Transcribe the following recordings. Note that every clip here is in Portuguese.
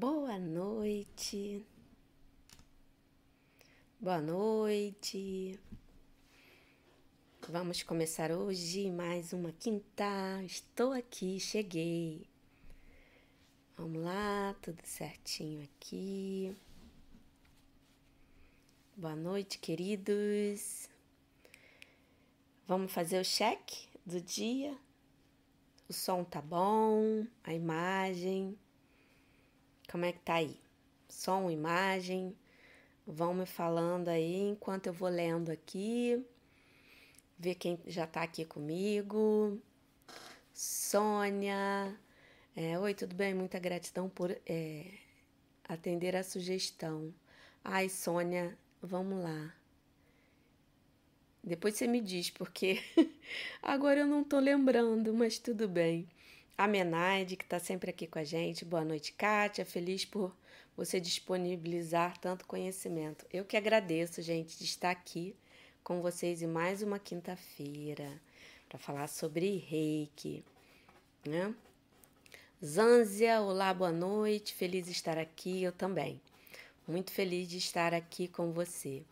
Boa noite. Boa noite. Vamos começar hoje mais uma quinta. Estou aqui, cheguei. Vamos lá, tudo certinho aqui. Boa noite, queridos. Vamos fazer o cheque do dia. O som tá bom, a imagem. Como é que tá aí? Som, imagem. Vão me falando aí enquanto eu vou lendo aqui. Ver quem já tá aqui comigo. Sônia. É, Oi, tudo bem? Muita gratidão por é, atender a sugestão. Ai, Sônia, vamos lá. Depois você me diz, porque agora eu não tô lembrando, mas tudo bem. A Menaide, que está sempre aqui com a gente. Boa noite, Kátia. Feliz por você disponibilizar tanto conhecimento. Eu que agradeço, gente, de estar aqui com vocês em mais uma quinta-feira para falar sobre reiki. Né? Olá, boa noite. Feliz de estar aqui. Eu também. Muito feliz de estar aqui com você.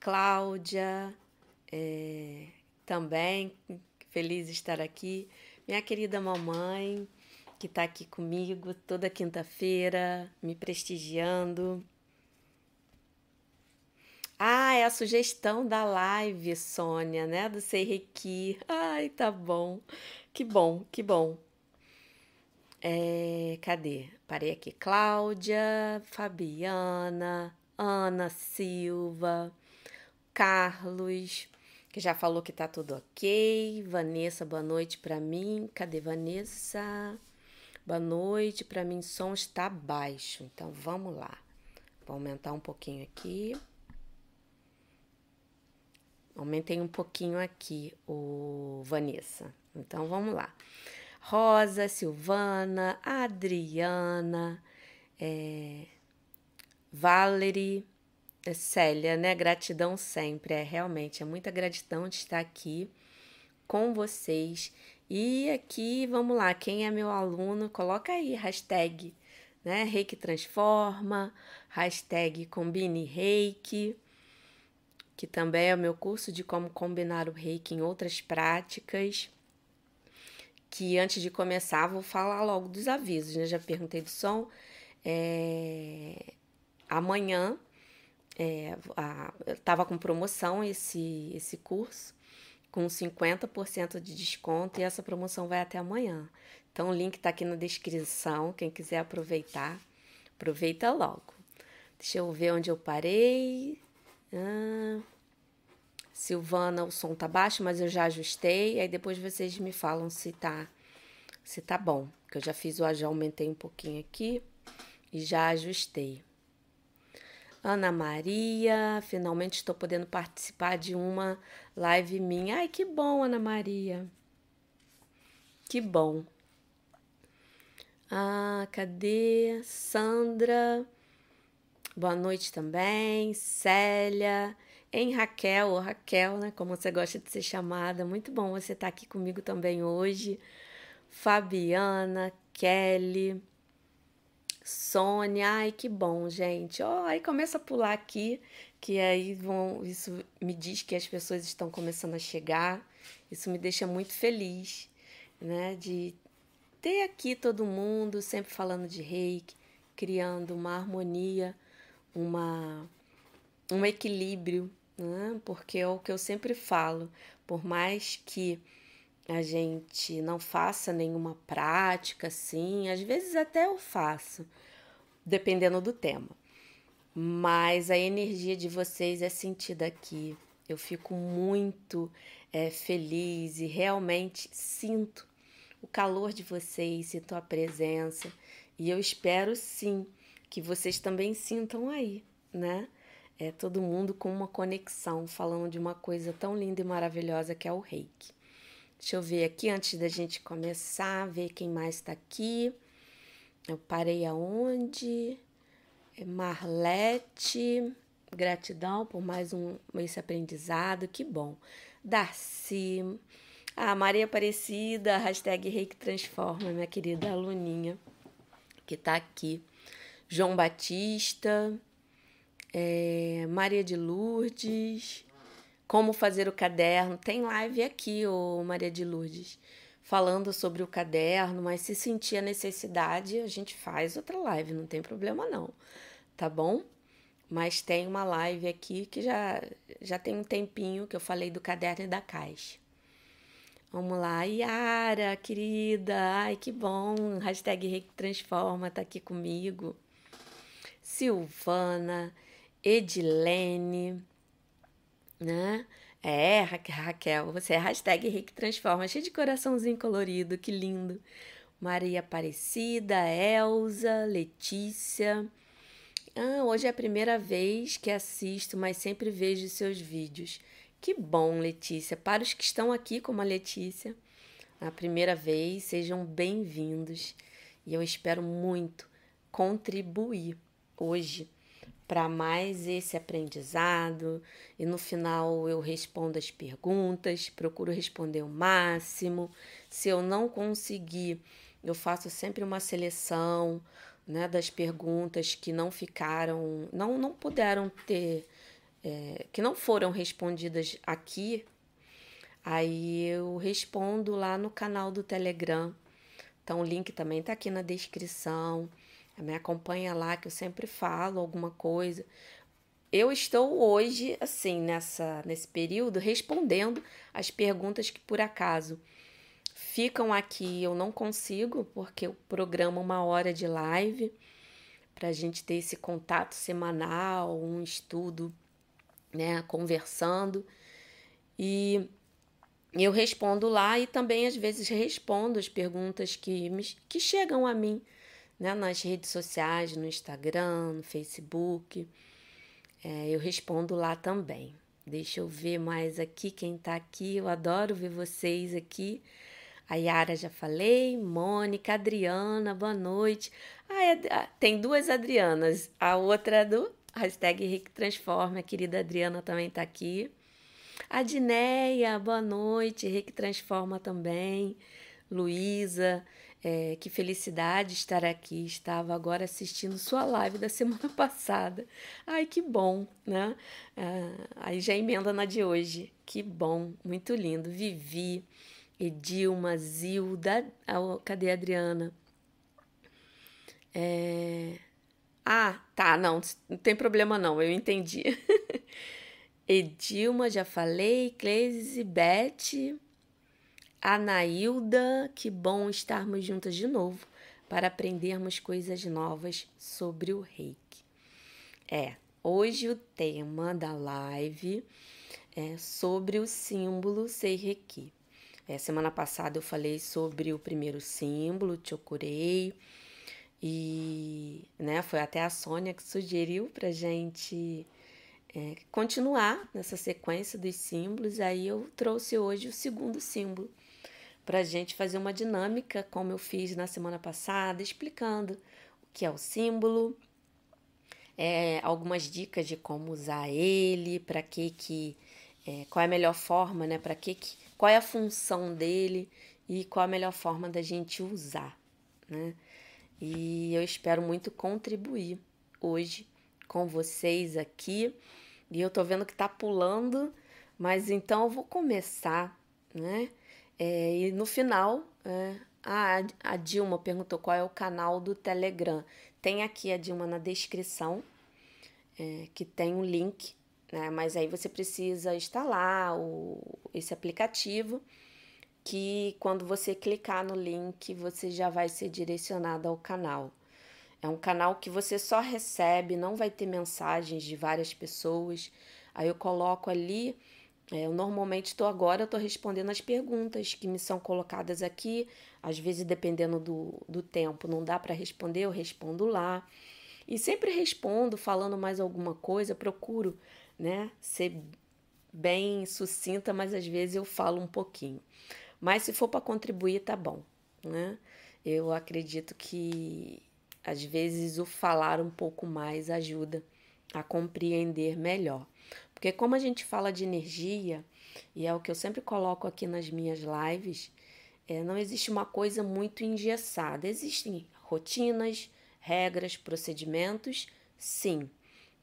Cláudia, é, também feliz de estar aqui. Minha querida mamãe, que está aqui comigo toda quinta-feira, me prestigiando. Ah, é a sugestão da live, Sônia, né? Do Sei Reiki. Ai, tá bom. Que bom, que bom. É, cadê? Parei aqui. Cláudia, Fabiana, Ana Silva, Carlos, que já falou que tá tudo ok. Vanessa, boa noite para mim. Cadê Vanessa? Boa noite, para mim som está baixo. Então vamos lá. Vou aumentar um pouquinho aqui. Aumentei um pouquinho aqui o Vanessa. Então vamos lá. Rosa, Silvana, Adriana, é, Valerie, é Célia, né? Gratidão sempre. É realmente, é muita gratidão de estar aqui com vocês. E aqui, vamos lá, quem é meu aluno, coloca aí hashtag, né? Reiki Transforma, hashtag Combine Reiki, que também é o meu curso de como combinar o reiki em outras práticas. Que antes de começar, vou falar logo dos avisos, né? Já perguntei do som. É... Amanhã é, estava com promoção esse, esse curso, com 50% de desconto, e essa promoção vai até amanhã. Então, o link está aqui na descrição. Quem quiser aproveitar, aproveita logo. Deixa eu ver onde eu parei. Ah, Silvana, o som tá baixo, mas eu já ajustei. Aí depois vocês me falam se tá, se tá bom. Que eu já fiz o já aumentei um pouquinho aqui e já ajustei. Ana Maria, finalmente estou podendo participar de uma live minha. Ai, que bom, Ana Maria. Que bom. Ah, cadê? Sandra. Boa noite também. Célia. Em Raquel, ou Raquel, né? Como você gosta de ser chamada. Muito bom você estar aqui comigo também hoje. Fabiana, Kelly. Sônia, ai que bom, gente. Oh, aí começa a pular aqui, que aí vão, isso me diz que as pessoas estão começando a chegar. Isso me deixa muito feliz, né, de ter aqui todo mundo sempre falando de Reiki, criando uma harmonia, uma um equilíbrio, né? Porque é o que eu sempre falo, por mais que a gente não faça nenhuma prática assim, às vezes até eu faço, dependendo do tema. Mas a energia de vocês é sentida aqui. Eu fico muito é, feliz e realmente sinto o calor de vocês, sinto a presença. E eu espero sim que vocês também sintam aí, né? É todo mundo com uma conexão, falando de uma coisa tão linda e maravilhosa que é o reiki. Deixa eu ver aqui antes da gente começar, ver quem mais está aqui. Eu parei aonde? É Marlete, gratidão por mais um esse aprendizado, que bom. Darcy, a Maria Aparecida, hashtag Reiki Transforma, minha querida aluninha, que está aqui. João Batista, é, Maria de Lourdes, como fazer o caderno. Tem live aqui, ô Maria de Lourdes, falando sobre o caderno, mas se sentir a necessidade, a gente faz outra live, não tem problema não, tá bom? Mas tem uma live aqui que já, já tem um tempinho que eu falei do caderno e da caixa. Vamos lá, Yara, querida, ai que bom, hashtag Transforma tá aqui comigo. Silvana, Edilene, né? É, Raquel, você é hashtag Reiki Transforma, cheio de coraçãozinho colorido, que lindo. Maria Aparecida, Elza, Letícia. Ah, hoje é a primeira vez que assisto, mas sempre vejo seus vídeos. Que bom, Letícia. Para os que estão aqui, como a Letícia, a primeira vez, sejam bem-vindos. E eu espero muito contribuir hoje para mais esse aprendizado. E no final eu respondo as perguntas, procuro responder o máximo. Se eu não conseguir, eu faço sempre uma seleção né, das perguntas que não ficaram, não, não puderam ter é, que não foram respondidas aqui, aí eu respondo lá no canal do Telegram. Então o link também está aqui na descrição. Me acompanha lá que eu sempre falo alguma coisa. Eu estou hoje, assim, nessa, nesse período, respondendo as perguntas que por acaso ficam aqui eu não consigo, porque eu programo uma hora de live para a gente ter esse contato semanal, um estudo né, conversando. E eu respondo lá e também às vezes respondo as perguntas que, me, que chegam a mim né, nas redes sociais, no Instagram, no Facebook. É, eu respondo lá também. Deixa eu ver mais aqui quem está aqui. Eu adoro ver vocês aqui. A Yara já falei, Mônica, Adriana, boa noite. Ah, é, tem duas Adrianas. A outra é do Hashtag Rick Transforma, a querida Adriana também está aqui. A Dineia, boa noite, Rick Transforma também. Luísa, é, que felicidade estar aqui. Estava agora assistindo sua live da semana passada. Ai, que bom, né? Ah, aí já emenda na de hoje. Que bom, muito lindo. Vivi, Edilma, Zilda. Ah, cadê a Adriana? É, ah, tá, não, não tem problema não, eu entendi. Edilma, já falei, Cleises e Beth, Anailda, que bom estarmos juntas de novo para aprendermos coisas novas sobre o reiki. É, hoje o tema da live é sobre o símbolo Seireki. É, semana passada eu falei sobre o primeiro símbolo, Chokurei, e né, foi até a Sônia que sugeriu para gente é, continuar nessa sequência dos símbolos. Aí eu trouxe hoje o segundo símbolo para gente fazer uma dinâmica, como eu fiz na semana passada, explicando o que é o símbolo, é, algumas dicas de como usar ele, para que que é, qual é a melhor forma, né? Para que, que qual é a função dele e qual a melhor forma da gente usar, né? E eu espero muito contribuir hoje com vocês aqui. E eu tô vendo que tá pulando, mas então eu vou começar, né? É, e no final, é, a, a Dilma perguntou qual é o canal do Telegram. Tem aqui a Dilma na descrição, é, que tem um link, né? Mas aí você precisa instalar o, esse aplicativo que quando você clicar no link, você já vai ser direcionado ao canal. É um canal que você só recebe, não vai ter mensagens de várias pessoas. Aí eu coloco ali, eu normalmente estou agora, estou respondendo as perguntas que me são colocadas aqui. Às vezes, dependendo do, do tempo, não dá para responder, eu respondo lá. E sempre respondo falando mais alguma coisa, procuro né, ser bem sucinta, mas às vezes eu falo um pouquinho. Mas se for para contribuir, tá bom, né? Eu acredito que às vezes o falar um pouco mais ajuda a compreender melhor. Porque como a gente fala de energia, e é o que eu sempre coloco aqui nas minhas lives, é, não existe uma coisa muito engessada. Existem rotinas, regras, procedimentos, sim.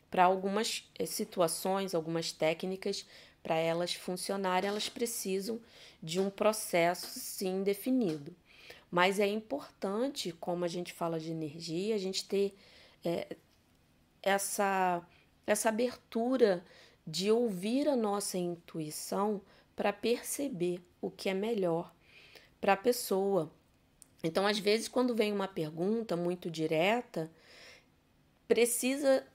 Para algumas eh, situações, algumas técnicas, para elas funcionarem, elas precisam de um processo sim definido. Mas é importante, como a gente fala de energia, a gente ter é, essa, essa abertura de ouvir a nossa intuição para perceber o que é melhor para a pessoa. Então, às vezes, quando vem uma pergunta muito direta, precisa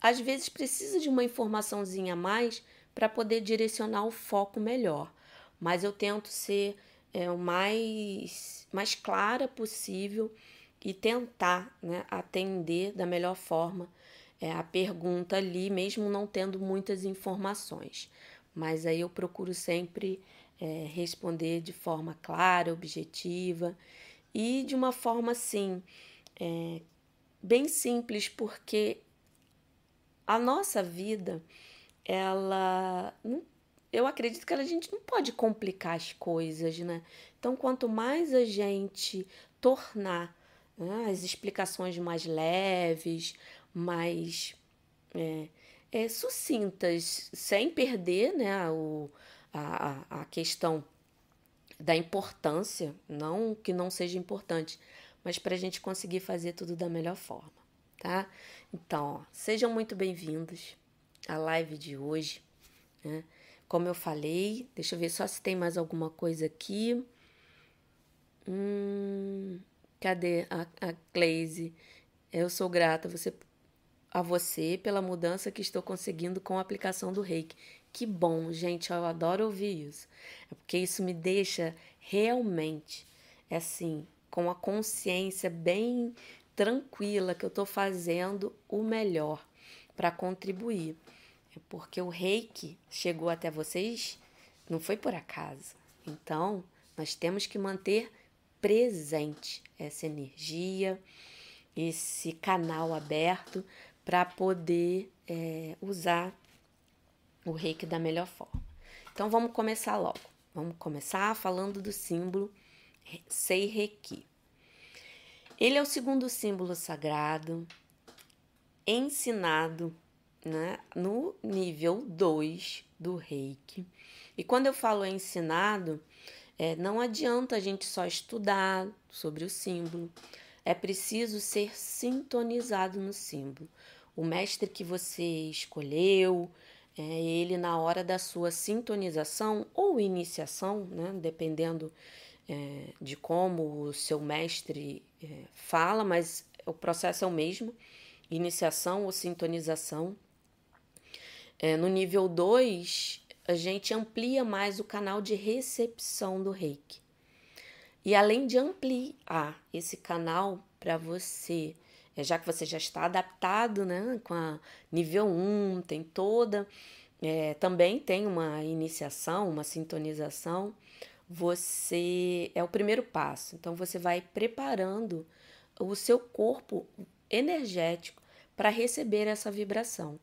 às vezes precisa de uma informaçãozinha a mais para poder direcionar o foco melhor. Mas eu tento ser é, o mais, mais clara possível e tentar né, atender da melhor forma é, a pergunta ali, mesmo não tendo muitas informações. Mas aí eu procuro sempre é, responder de forma clara, objetiva e de uma forma assim, é, bem simples, porque a nossa vida, ela. Eu acredito que a gente não pode complicar as coisas, né? Então, quanto mais a gente tornar né, as explicações mais leves, mais é, é, sucintas, sem perder né, o, a, a questão da importância, não que não seja importante, mas para a gente conseguir fazer tudo da melhor forma, tá? Então, ó, sejam muito bem-vindos à live de hoje. Né? Como eu falei, deixa eu ver só se tem mais alguma coisa aqui. Hum, cadê a, a Glaze? Eu sou grata você, a você pela mudança que estou conseguindo com a aplicação do reiki. Que bom, gente, eu adoro ouvir isso. É porque isso me deixa realmente, assim, com a consciência bem tranquila que eu estou fazendo o melhor para contribuir. É porque o reiki chegou até vocês não foi por acaso. Então, nós temos que manter presente essa energia, esse canal aberto para poder é, usar o reiki da melhor forma. Então, vamos começar logo. Vamos começar falando do símbolo Sei Reiki. Ele é o segundo símbolo sagrado ensinado né, no nível 2 do reiki. E quando eu falo ensinado, é, não adianta a gente só estudar sobre o símbolo, é preciso ser sintonizado no símbolo. O mestre que você escolheu, é, ele na hora da sua sintonização ou iniciação, né, dependendo é, de como o seu mestre é, fala, mas o processo é o mesmo: iniciação ou sintonização. É, no nível 2, a gente amplia mais o canal de recepção do reiki. E além de ampliar esse canal para você, é, já que você já está adaptado né, com a nível 1, um, tem toda. É, também tem uma iniciação, uma sintonização você é o primeiro passo. Então você vai preparando o seu corpo energético para receber essa vibração.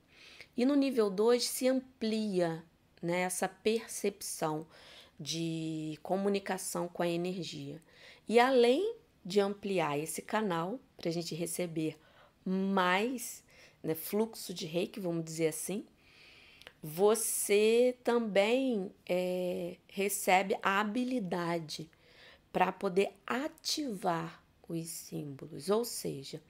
E no nível 2 se amplia né, essa percepção de comunicação com a energia. E além de ampliar esse canal para a gente receber mais né, fluxo de reiki, vamos dizer assim, você também é, recebe a habilidade para poder ativar os símbolos. Ou seja,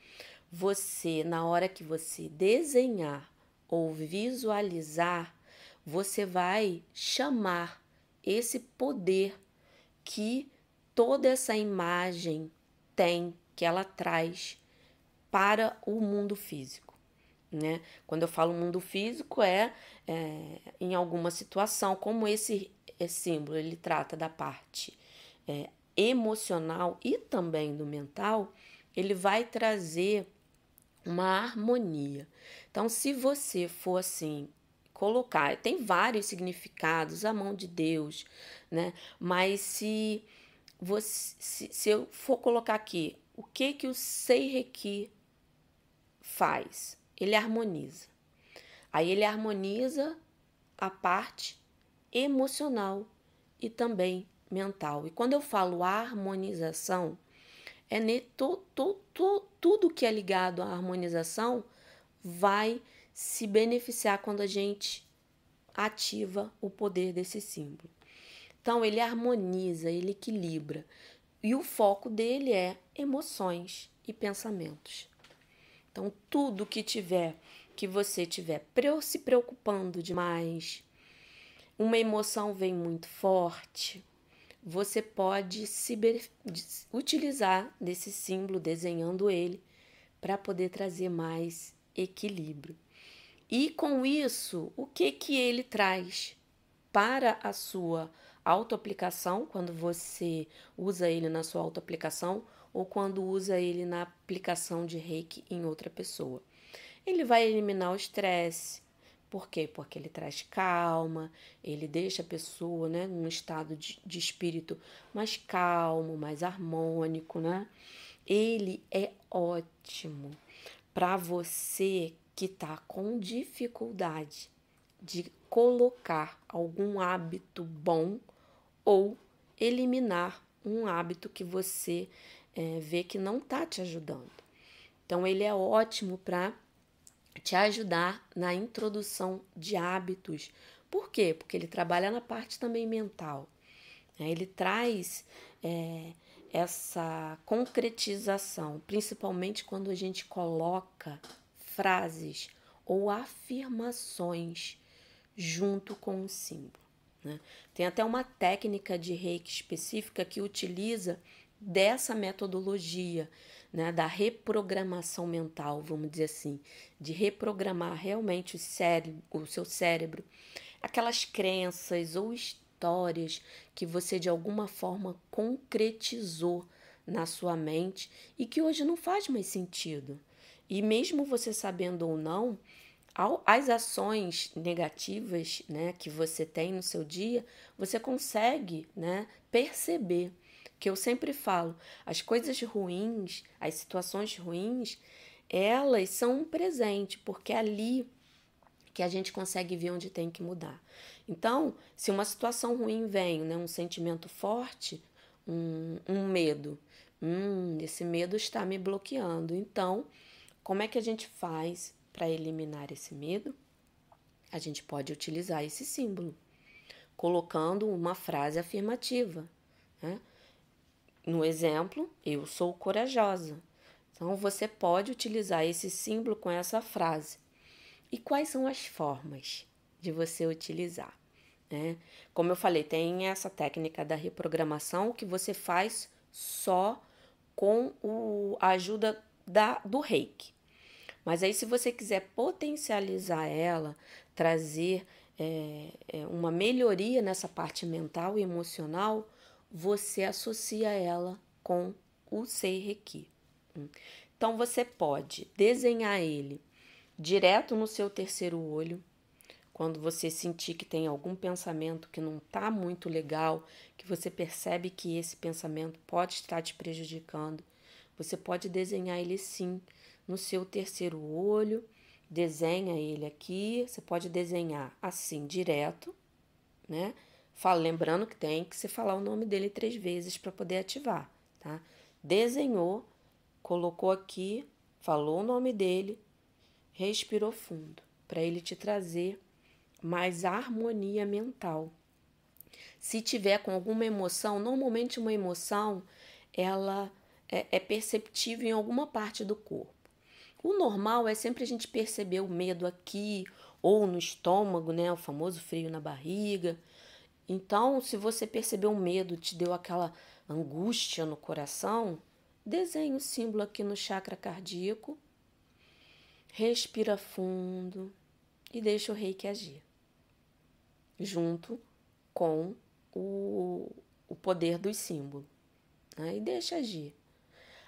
você, na hora que você desenhar ou visualizar, você vai chamar esse poder que toda essa imagem tem, que ela traz para o mundo físico. Né? Quando eu falo mundo físico, é, é em alguma situação, como esse, símbolo ele trata da parte é, emocional e também do mental, ele vai trazer uma harmonia. Então, se você for assim, colocar, tem vários significados, a mão de Deus, né? Mas se você, se, se eu for colocar aqui, o que que o Seireki faz? ele harmoniza. Aí ele harmoniza a parte emocional e também mental. E quando eu falo harmonização, é ne, to, to, tudo que é ligado à harmonização vai se beneficiar quando a gente ativa o poder desse símbolo. Então, ele harmoniza, ele equilibra. E o foco dele é emoções e pensamentos. Então, tudo que tiver, que você tiver se preocupando demais, uma emoção vem muito forte, você pode se utilizar desse símbolo, desenhando ele, para poder trazer mais equilíbrio. E com isso, o que que ele traz para a sua autoaplicação, quando você usa ele na sua autoaplicação ou quando usa ele na aplicação de reiki em outra pessoa? Ele vai eliminar o estresse. Por quê? Porque ele traz calma, ele deixa a pessoa né, num estado de, de espírito mais calmo, mais harmônico, né? Ele é ótimo para você que está com dificuldade de colocar algum hábito bom ou eliminar um hábito que você é, vê que não está te ajudando. Então, ele é ótimo para te ajudar na introdução de hábitos. Por quê? Porque ele trabalha na parte também mental. Né? Ele traz é, essa concretização, principalmente quando a gente coloca frases ou afirmações junto com o símbolo. Né? Tem até uma técnica de reiki específica que utiliza dessa metodologia, né, da reprogramação mental, vamos dizer assim, de reprogramar realmente o, o seu cérebro, aquelas crenças ou histórias que você de alguma forma concretizou na sua mente e que hoje não faz mais sentido. E mesmo você sabendo ou não, as ações negativas né, que você tem no seu dia, você consegue né, perceber. Que eu sempre falo, as coisas ruins, as situações ruins, elas são um presente, porque é ali que a gente consegue ver onde tem que mudar. Então, se uma situação ruim vem, né, um sentimento forte, um, um medo, hum, esse medo está me bloqueando. Então, como é que a gente faz para eliminar esse medo? A gente pode utilizar esse símbolo, colocando uma frase afirmativa. Né? No exemplo, eu sou corajosa. Então, você pode utilizar esse símbolo com essa frase. E quais são as formas de você utilizar? Né? Como eu falei, tem essa técnica da reprogramação que você faz só com o, a ajuda da, do reiki. Mas aí, se você quiser potencializar ela, trazer é, uma melhoria nessa parte mental e emocional, você associa ela com o Seireki. Então, você pode desenhar ele direto no seu terceiro olho, quando você sentir que tem algum pensamento que não está muito legal, que você percebe que esse pensamento pode estar te prejudicando, você pode desenhar ele sim no seu terceiro olho, desenha ele aqui. Você pode desenhar assim direto, né? Fala, lembrando que tem que se falar o nome dele três vezes para poder ativar, tá? Desenhou, colocou aqui, falou o nome dele, respirou fundo, para ele te trazer mais harmonia mental. Se tiver com alguma emoção, normalmente uma emoção ela é, é perceptível em alguma parte do corpo. O normal é sempre a gente perceber o medo aqui ou no estômago, né? O famoso frio na barriga. Então, se você percebeu o medo, te deu aquela angústia no coração, desenhe o símbolo aqui no chakra cardíaco. Respira fundo e deixa o reiki agir. Junto com o, o poder dos símbolos. Né? E deixa agir.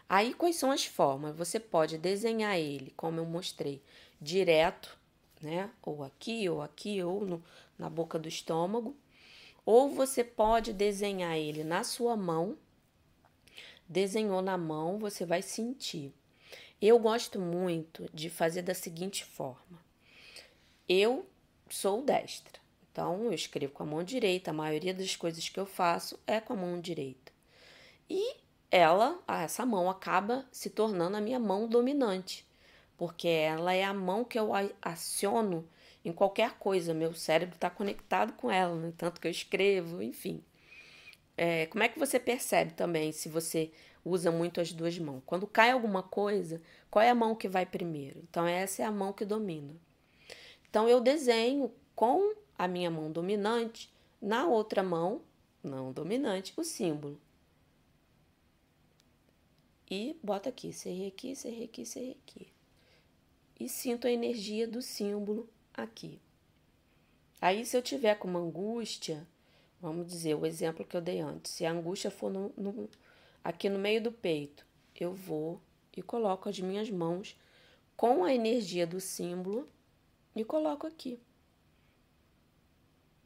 Aí, quais são as formas? Você pode desenhar ele, como eu mostrei, direto, né? Ou aqui, ou aqui, ou no, na boca do estômago. Ou você pode desenhar ele na sua mão. Desenhou na mão, você vai sentir. Eu gosto muito de fazer da seguinte forma. Eu sou destra, então eu escrevo com a mão direita. A maioria das coisas que eu faço é com a mão direita. E ela, essa mão acaba se tornando a minha mão dominante, porque ela é a mão que eu aciono em qualquer coisa. Meu cérebro está conectado com ela, né? tanto que eu escrevo, enfim. É, como é que você percebe também se você usa muito as duas mãos? Quando cai alguma coisa, qual é a mão que vai primeiro? Então, essa é a mão que domina. Então, eu desenho com a minha mão dominante, na outra mão, não dominante, o símbolo. E bota aqui, serrei aqui, serrei aqui, serrei aqui. E sinto a energia do símbolo aqui. Aí, se eu tiver com uma angústia, vamos dizer o exemplo que eu dei antes, se a angústia for no, no, aqui no meio do peito, eu vou e coloco as minhas mãos com a energia do símbolo e coloco aqui.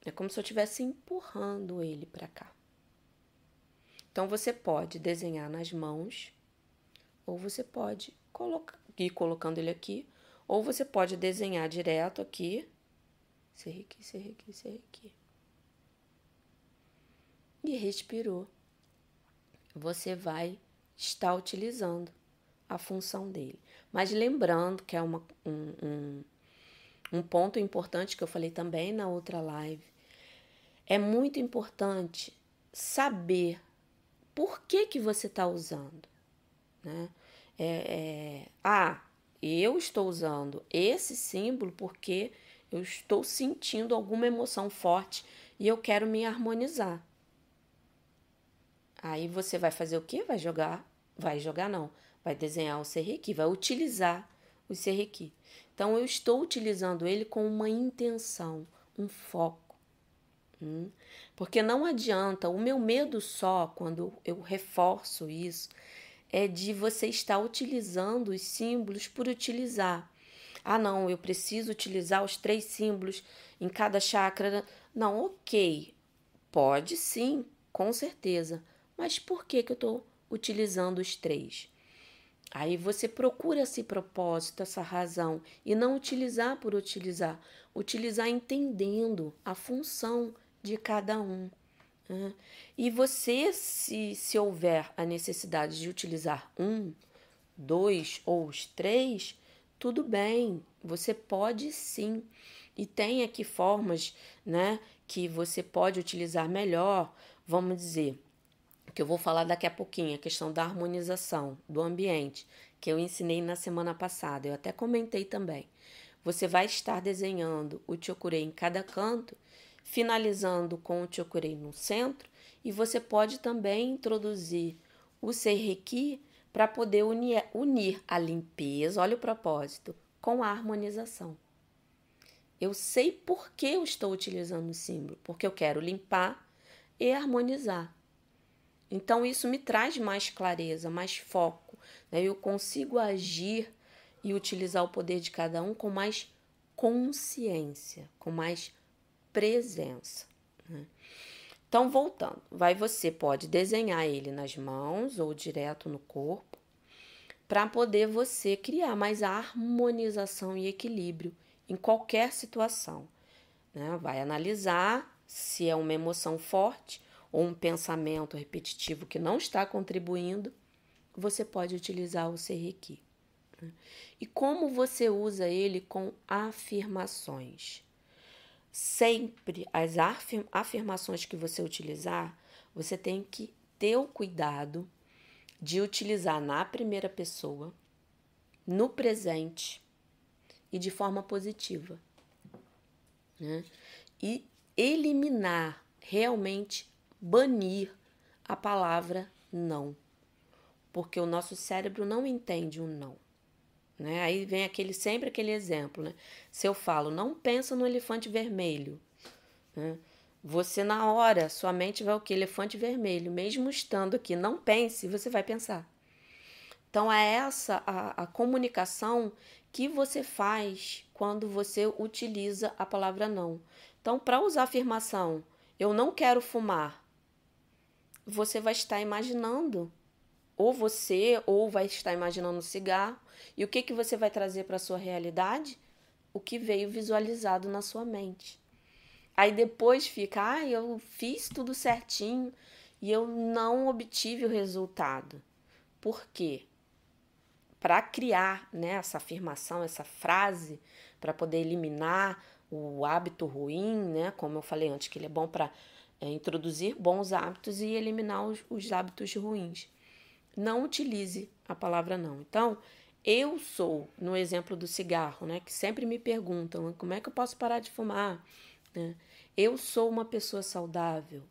É como se eu estivesse empurrando ele para cá. Então você pode desenhar nas mãos, ou você pode colocar, ir colocando ele aqui, ou você pode desenhar direto aqui, serra aqui, serra aqui, serra aqui. E respirou. Você vai estar utilizando a função dele. Mas lembrando que é uma, um, um, um ponto importante que eu falei também na outra live. É muito importante saber por que, que você está usando. Né? É, é, ah, eu estou usando esse símbolo porque eu estou sentindo alguma emoção forte e eu quero me harmonizar. Aí você vai fazer o quê? Vai jogar, vai jogar não, vai desenhar o serrequi, vai utilizar o serrequi. Então eu estou utilizando ele com uma intenção, um foco. Hum? Porque não adianta, o meu medo só, quando eu reforço isso, é de você estar utilizando os símbolos por utilizar. Ah, não, eu preciso utilizar os três símbolos em cada chakra. Não, ok. Pode sim, com certeza. Mas por que, que eu estou utilizando os três? Aí você procura esse propósito, essa razão, e não utilizar por utilizar, utilizar entendendo a função de cada um. Né? E você, se, se houver a necessidade de utilizar um, dois ou os três, tudo bem, você pode sim. E tem aqui formas né, que você pode utilizar melhor, vamos dizer, que eu vou falar daqui a pouquinho, a questão da harmonização do ambiente, que eu ensinei na semana passada, eu até comentei também. Você vai estar desenhando o chokurei em cada canto, finalizando com o chokurei no centro e você pode também introduzir o Seireki para poder unir, unir a limpeza, olha o propósito, com a harmonização. Eu sei por que eu estou utilizando o símbolo, porque eu quero limpar e harmonizar. Então, isso me traz mais clareza, mais foco. Né? Eu consigo agir e utilizar o poder de cada um com mais consciência, com mais presença. Né? Então, voltando, vai você pode desenhar ele nas mãos ou direto no corpo, para poder você criar mais harmonização e equilíbrio em qualquer situação. Né? Vai analisar se é uma emoção forte ou um pensamento repetitivo que não está contribuindo, você pode utilizar o Serrequi. Né? E como você usa ele com afirmações? Sempre as afirmações que você utilizar, você tem que ter o cuidado de utilizar na primeira pessoa, no presente e de forma positiva. Né? E eliminar, realmente banir a palavra não. Porque o nosso cérebro não entende o um não. Né? Aí vem aquele sempre aquele exemplo, né? Se eu falo, não pensa no elefante vermelho, né? Você na hora, sua mente vai o que? Elefante vermelho. Mesmo estando aqui, não pense, você vai pensar. Então é essa a, a comunicação que você faz quando você utiliza a palavra não. Então, para usar a afirmação, eu não quero fumar, você vai estar imaginando ou você ou vai estar imaginando cigarro. E o que, que você vai trazer para a sua realidade? O que veio visualizado na sua mente. Aí depois fica, ah, eu fiz tudo certinho e eu não obtive o resultado. Por quê? Para criar né, essa afirmação, essa frase, para poder eliminar o hábito ruim, né? Como eu falei antes, que ele é bom para é, introduzir bons hábitos e eliminar os, os hábitos ruins. Não utilize a palavra não. Então, eu sou, no exemplo do cigarro, né? Que sempre me perguntam como é que eu posso parar de fumar. Né? Eu sou uma pessoa saudável,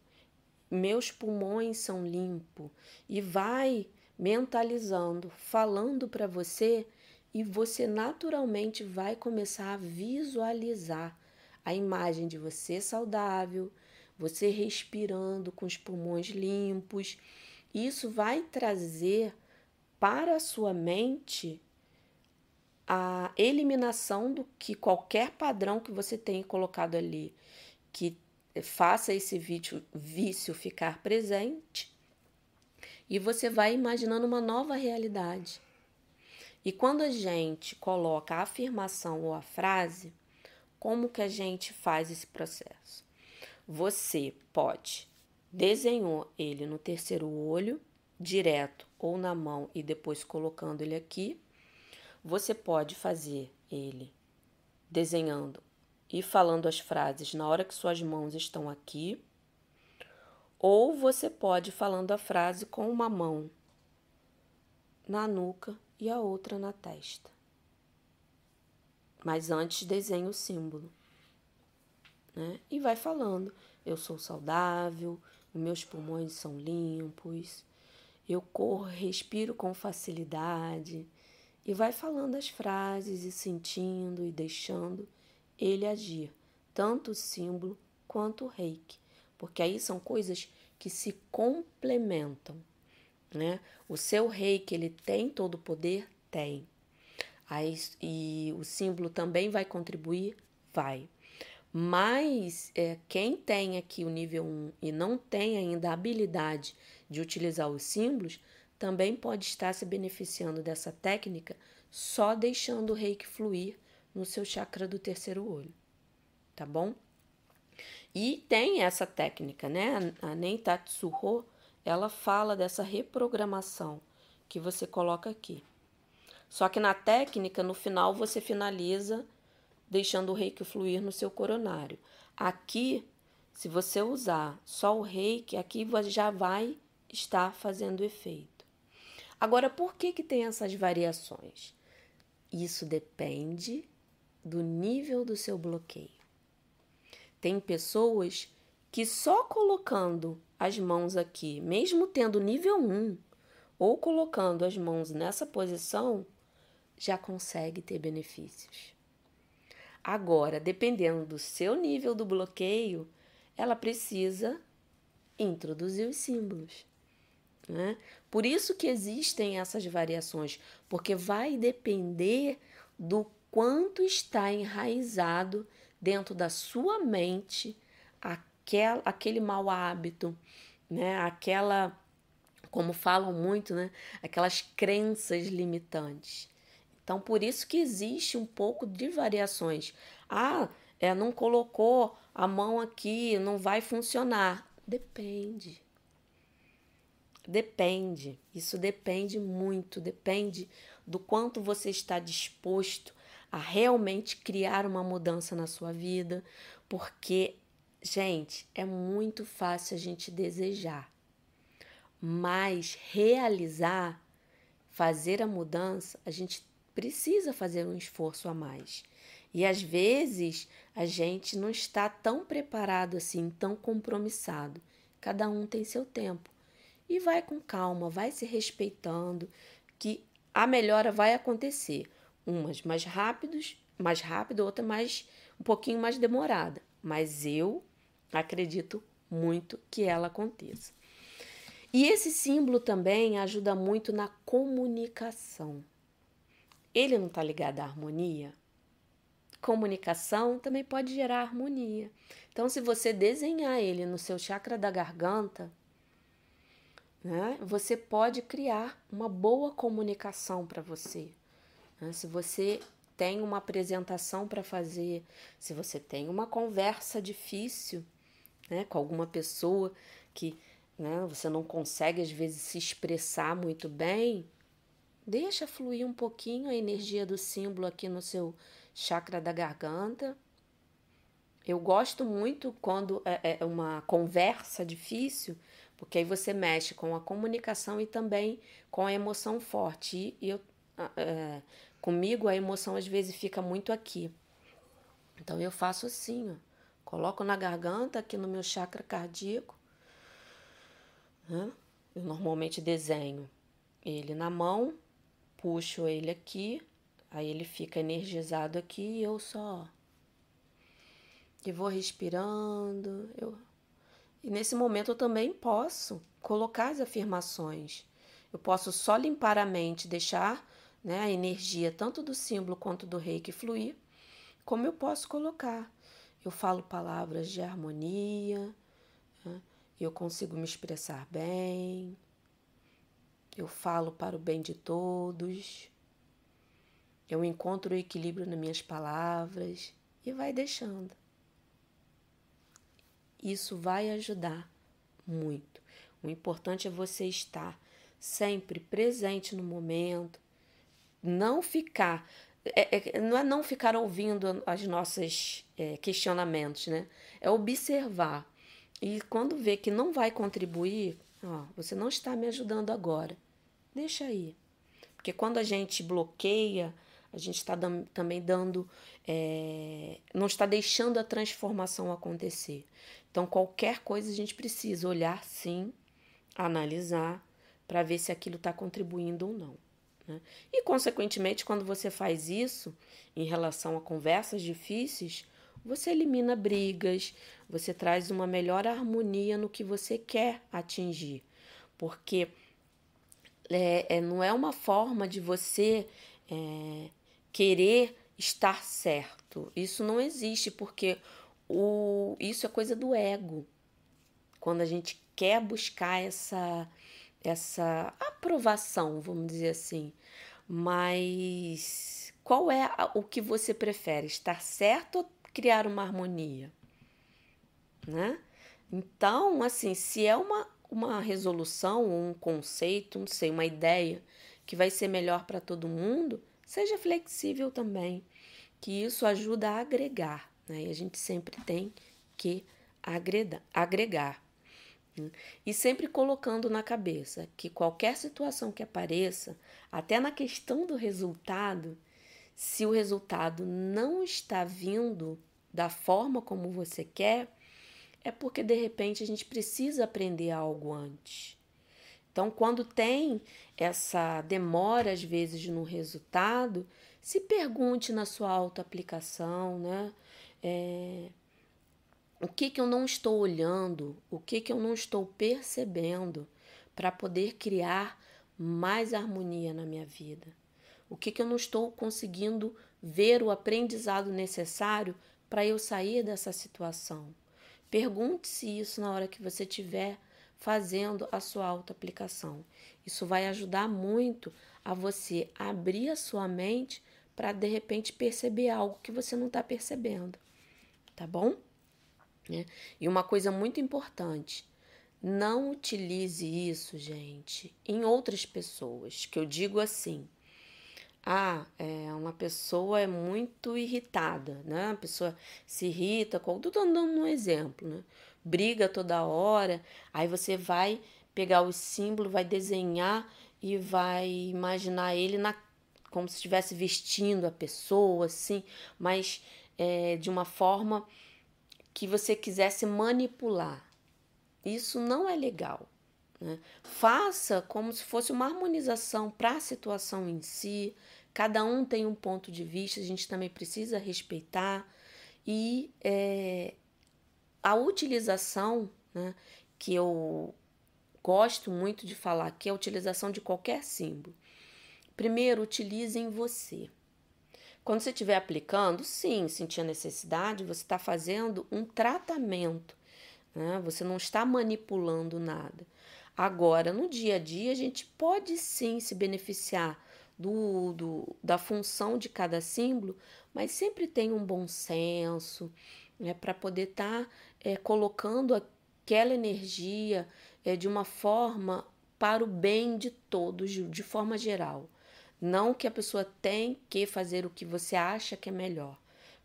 meus pulmões são limpos e vai mentalizando, falando para você e você naturalmente vai começar a visualizar a imagem de você saudável, você respirando com os pulmões limpos. Isso vai trazer para a sua mente a eliminação do que qualquer padrão que você tenha colocado ali, que faça esse vício, vício ficar presente e você vai imaginando uma nova realidade. E quando a gente coloca a afirmação ou a frase, como que a gente faz esse processo? Você pode desenhou ele no terceiro olho, direto ou na mão e depois colocando ele aqui. Você pode fazer ele desenhando e falando as frases na hora que suas mãos estão aqui, ou você pode falando a frase com uma mão na nuca e a outra na testa. Mas antes desenhe o símbolo. Né? E vai falando: eu sou saudável, meus pulmões são limpos, eu corro, respiro com facilidade. E vai falando as frases e sentindo e deixando ele agir, tanto o símbolo quanto o reiki, porque aí são coisas que se complementam, né? O seu reiki, ele tem todo o poder? Tem. Aí, e o símbolo também vai contribuir? Vai. Mas é, quem tem aqui o nível 1 e não tem ainda a habilidade de utilizar os símbolos, também pode estar se beneficiando dessa técnica só deixando o reiki fluir no seu chakra do terceiro olho, tá bom? E tem essa técnica, né? A Nentatsuho, ela fala dessa reprogramação que você coloca aqui. Só que na técnica, no final, você finaliza deixando o reiki fluir no seu coronário. Aqui, se você usar só o reiki, aqui já vai estar fazendo efeito. Agora, por que, que tem essas variações? Isso depende do nível do seu bloqueio. Tem pessoas que só colocando as mãos aqui, mesmo tendo nível 1, ou colocando as mãos nessa posição, já consegue ter benefícios. Agora, dependendo do seu nível do bloqueio, ela precisa introduzir os símbolos. Né? Por isso que existem essas variações, porque vai depender do quanto está enraizado dentro da sua mente aquel, aquele mau hábito, né? Aquela, como falam muito, né? Aquelas crenças limitantes. Então, por isso que existe um pouco de variações. Ah, é, não colocou a mão aqui, não vai funcionar. Depende. Depende. Isso depende muito. Depende do quanto você está disposto a realmente criar uma mudança na sua vida, porque, gente, é muito fácil a gente desejar, mas realizar, fazer a mudança, a gente precisa fazer um esforço a mais. E às vezes a gente não está tão preparado assim, tão compromissado. Cada um tem seu tempo. E vai com calma, vai se respeitando, que a melhora vai acontecer umas mais rápidos, mais rápido, outra mais um pouquinho mais demorada, mas eu acredito muito que ela aconteça. E esse símbolo também ajuda muito na comunicação. Ele não está ligado à harmonia? Comunicação também pode gerar harmonia. Então, se você desenhar ele no seu chakra da garganta, né, você pode criar uma boa comunicação para você. Né? Se você tem uma apresentação para fazer, se você tem uma conversa difícil né, com alguma pessoa que né? Você não consegue às vezes se expressar muito bem, deixa fluir um pouquinho a energia do símbolo aqui no seu chakra da garganta. Eu gosto muito quando é, é uma conversa difícil, porque aí você mexe com a comunicação e também com a emoção forte. E eu, é, comigo a emoção às vezes fica muito aqui. Então eu faço assim, ó. Coloco na garganta, aqui no meu chakra cardíaco. Né? Eu normalmente desenho ele na mão, puxo ele aqui, aí ele fica energizado aqui e eu só. E vou respirando. Eu... E nesse momento eu também posso colocar as afirmações. Eu posso só limpar a mente, deixar né, a energia tanto do símbolo quanto do reiki fluir, como eu posso colocar. Eu falo palavras de harmonia, né, eu consigo me expressar bem, eu falo para o bem de todos, eu encontro o equilíbrio nas minhas palavras e vai deixando. Isso vai ajudar muito. O importante é você estar sempre presente no momento, não ficar. É, é, não é não ficar ouvindo as nossas é, questionamentos, né? É observar. E quando vê que não vai contribuir, ó, você não está me ajudando agora. Deixa aí. Porque quando a gente bloqueia, a gente está dando, também dando. É, não está deixando a transformação acontecer. Então, qualquer coisa a gente precisa olhar sim, analisar, para ver se aquilo está contribuindo ou não. Né? E, consequentemente, quando você faz isso em relação a conversas difíceis, você elimina brigas, você traz uma melhor harmonia no que você quer atingir. Porque é, é não é uma forma de você é, querer estar certo. Isso não existe, porque o, isso é coisa do ego. Quando a gente quer buscar essa, essa aprovação, vamos dizer assim. Mas qual é o que você prefere? Estar certo ou criar uma harmonia? Né? Então, assim, se é uma, uma resolução, um conceito, não sei, uma ideia que vai ser melhor para todo mundo, seja flexível também, que isso ajuda a agregar. Né? E a gente sempre tem que agregar. agregar. Né? E sempre colocando na cabeça que qualquer situação que apareça, até na questão do resultado, se o resultado não está vindo da forma como você quer, é porque de repente a gente precisa aprender algo antes. Então, quando tem essa demora, às vezes, no resultado, se pergunte na sua auto-aplicação, né? É, o que, que eu não estou olhando, o que, que eu não estou percebendo para poder criar mais harmonia na minha vida? O que, que eu não estou conseguindo ver o aprendizado necessário para eu sair dessa situação? Pergunte-se isso na hora que você estiver fazendo a sua auto-aplicação. Isso vai ajudar muito a você abrir a sua mente para de repente perceber algo que você não está percebendo tá bom? É. E uma coisa muito importante, não utilize isso, gente, em outras pessoas, que eu digo assim. Ah, é, uma pessoa é muito irritada, né? A pessoa se irrita, com, tô dando um exemplo, né? Briga toda hora, aí você vai pegar o símbolo, vai desenhar e vai imaginar ele na, como se estivesse vestindo a pessoa, assim, mas é, de uma forma que você quisesse manipular. Isso não é legal. Né? Faça como se fosse uma harmonização para a situação em si. Cada um tem um ponto de vista, a gente também precisa respeitar. E é, a utilização, né, que eu gosto muito de falar, que é a utilização de qualquer símbolo. Primeiro, utilize em você. Quando você estiver aplicando, sim, sentir a necessidade, você está fazendo um tratamento, né? você não está manipulando nada. Agora, no dia a dia, a gente pode sim se beneficiar do, do da função de cada símbolo, mas sempre tem um bom senso né? para poder estar tá, é, colocando aquela energia é, de uma forma para o bem de todos, de forma geral. Não que a pessoa tem que fazer o que você acha que é melhor.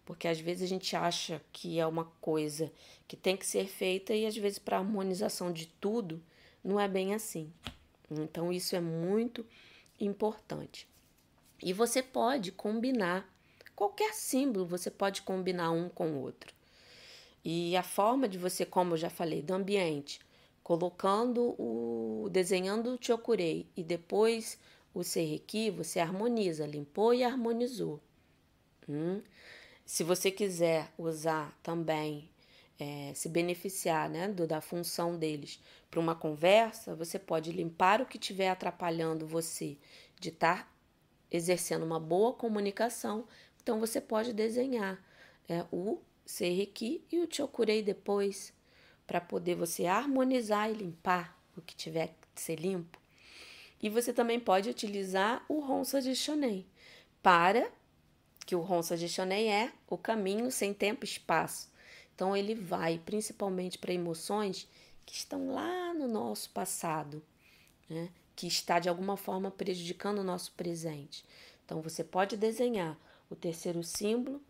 Porque às vezes a gente acha que é uma coisa que tem que ser feita e às vezes para harmonização de tudo não é bem assim. Então isso é muito importante. E você pode combinar qualquer símbolo, você pode combinar um com o outro. E a forma de você, como eu já falei, do ambiente, colocando o desenhando o chokurei e depois o serrequi, você harmoniza, limpou e harmonizou. Hum? Se você quiser usar também, é, se beneficiar né, do, da função deles para uma conversa, você pode limpar o que estiver atrapalhando você de estar tá exercendo uma boa comunicação. Então você pode desenhar é, o Seiriki e o Chokurei depois, para poder você harmonizar e limpar o que tiver que ser limpo. E você também pode utilizar o Ronsa de Shonen para que o Ronsa de Shonen é o caminho sem tempo e espaço. Então ele vai principalmente para emoções que estão lá no nosso passado, né? que está de alguma forma prejudicando o nosso presente. Então você pode desenhar o terceiro símbolo,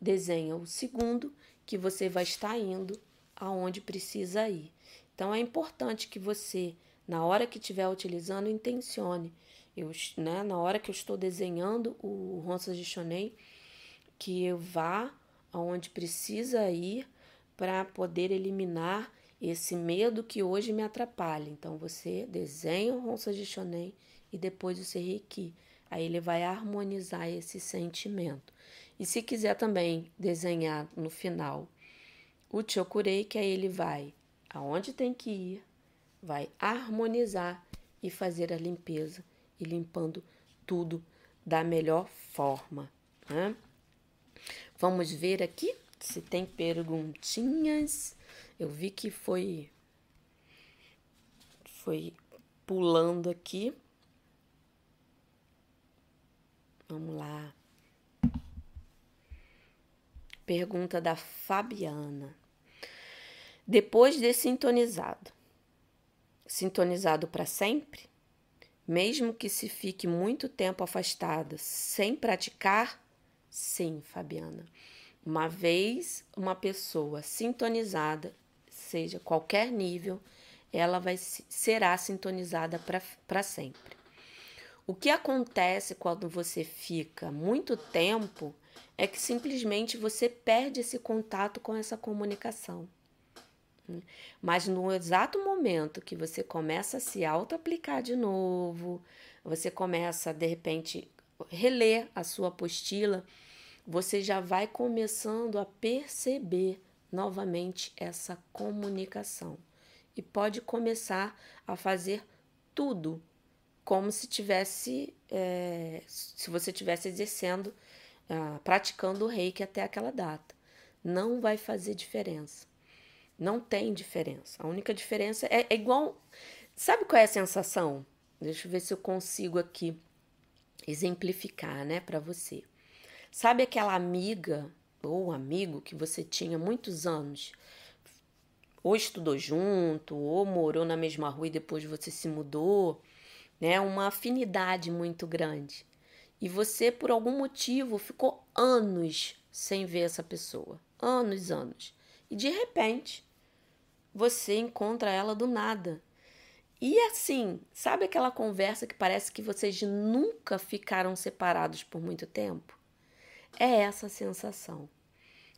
desenha o segundo, que você vai estar indo aonde precisa ir. Então é importante que você, na hora que estiver utilizando, intencione. Eu, né, na hora que eu estou desenhando o Ronça de Shonen, que eu vá aonde precisa ir para poder eliminar esse medo que hoje me atrapalha. Então você desenha o Ronça de Shonen e depois o Seriki. Aí ele vai harmonizar esse sentimento. E se quiser também desenhar no final o Chokurei, que aí ele vai aonde tem que ir, vai harmonizar e fazer a limpeza e limpando tudo da melhor forma. Né? Vamos ver aqui se tem perguntinhas. Eu vi que foi foi pulando aqui. Vamos lá. Pergunta da Fabiana. Depois de sintonizado, sintonizado para sempre, mesmo que se fique muito tempo afastado sem praticar, sim, Fabiana. Uma vez uma pessoa sintonizada, seja qualquer nível, ela vai será sintonizada para sempre. O que acontece quando você fica muito tempo é que simplesmente você perde esse contato com essa comunicação. Mas no exato momento que você começa a se auto-aplicar de novo, você começa, de repente, reler a sua apostila, você já vai começando a perceber novamente essa comunicação e pode começar a fazer tudo como se tivesse, é, se você tivesse exercendo, ah, praticando o reiki até aquela data. Não vai fazer diferença. Não tem diferença. A única diferença é, é igual. Sabe qual é a sensação? Deixa eu ver se eu consigo aqui exemplificar, né, para você. Sabe aquela amiga ou amigo que você tinha muitos anos, ou estudou junto, ou morou na mesma rua e depois você se mudou, né? Uma afinidade muito grande. E você, por algum motivo, ficou anos sem ver essa pessoa. Anos, anos. E de repente, você encontra ela do nada. E assim, sabe aquela conversa que parece que vocês nunca ficaram separados por muito tempo? É essa sensação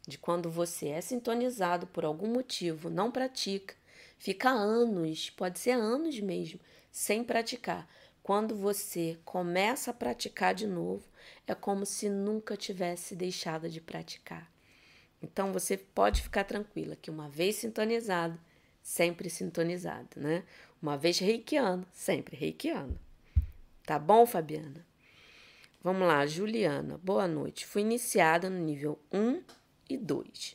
de quando você é sintonizado por algum motivo, não pratica, fica anos, pode ser anos mesmo, sem praticar. Quando você começa a praticar de novo, é como se nunca tivesse deixado de praticar. Então você pode ficar tranquila que uma vez sintonizado, sempre sintonizado, né? Uma vez reikiano, sempre reikiano. Tá bom, Fabiana? Vamos lá, Juliana. Boa noite. Fui iniciada no nível 1 e 2,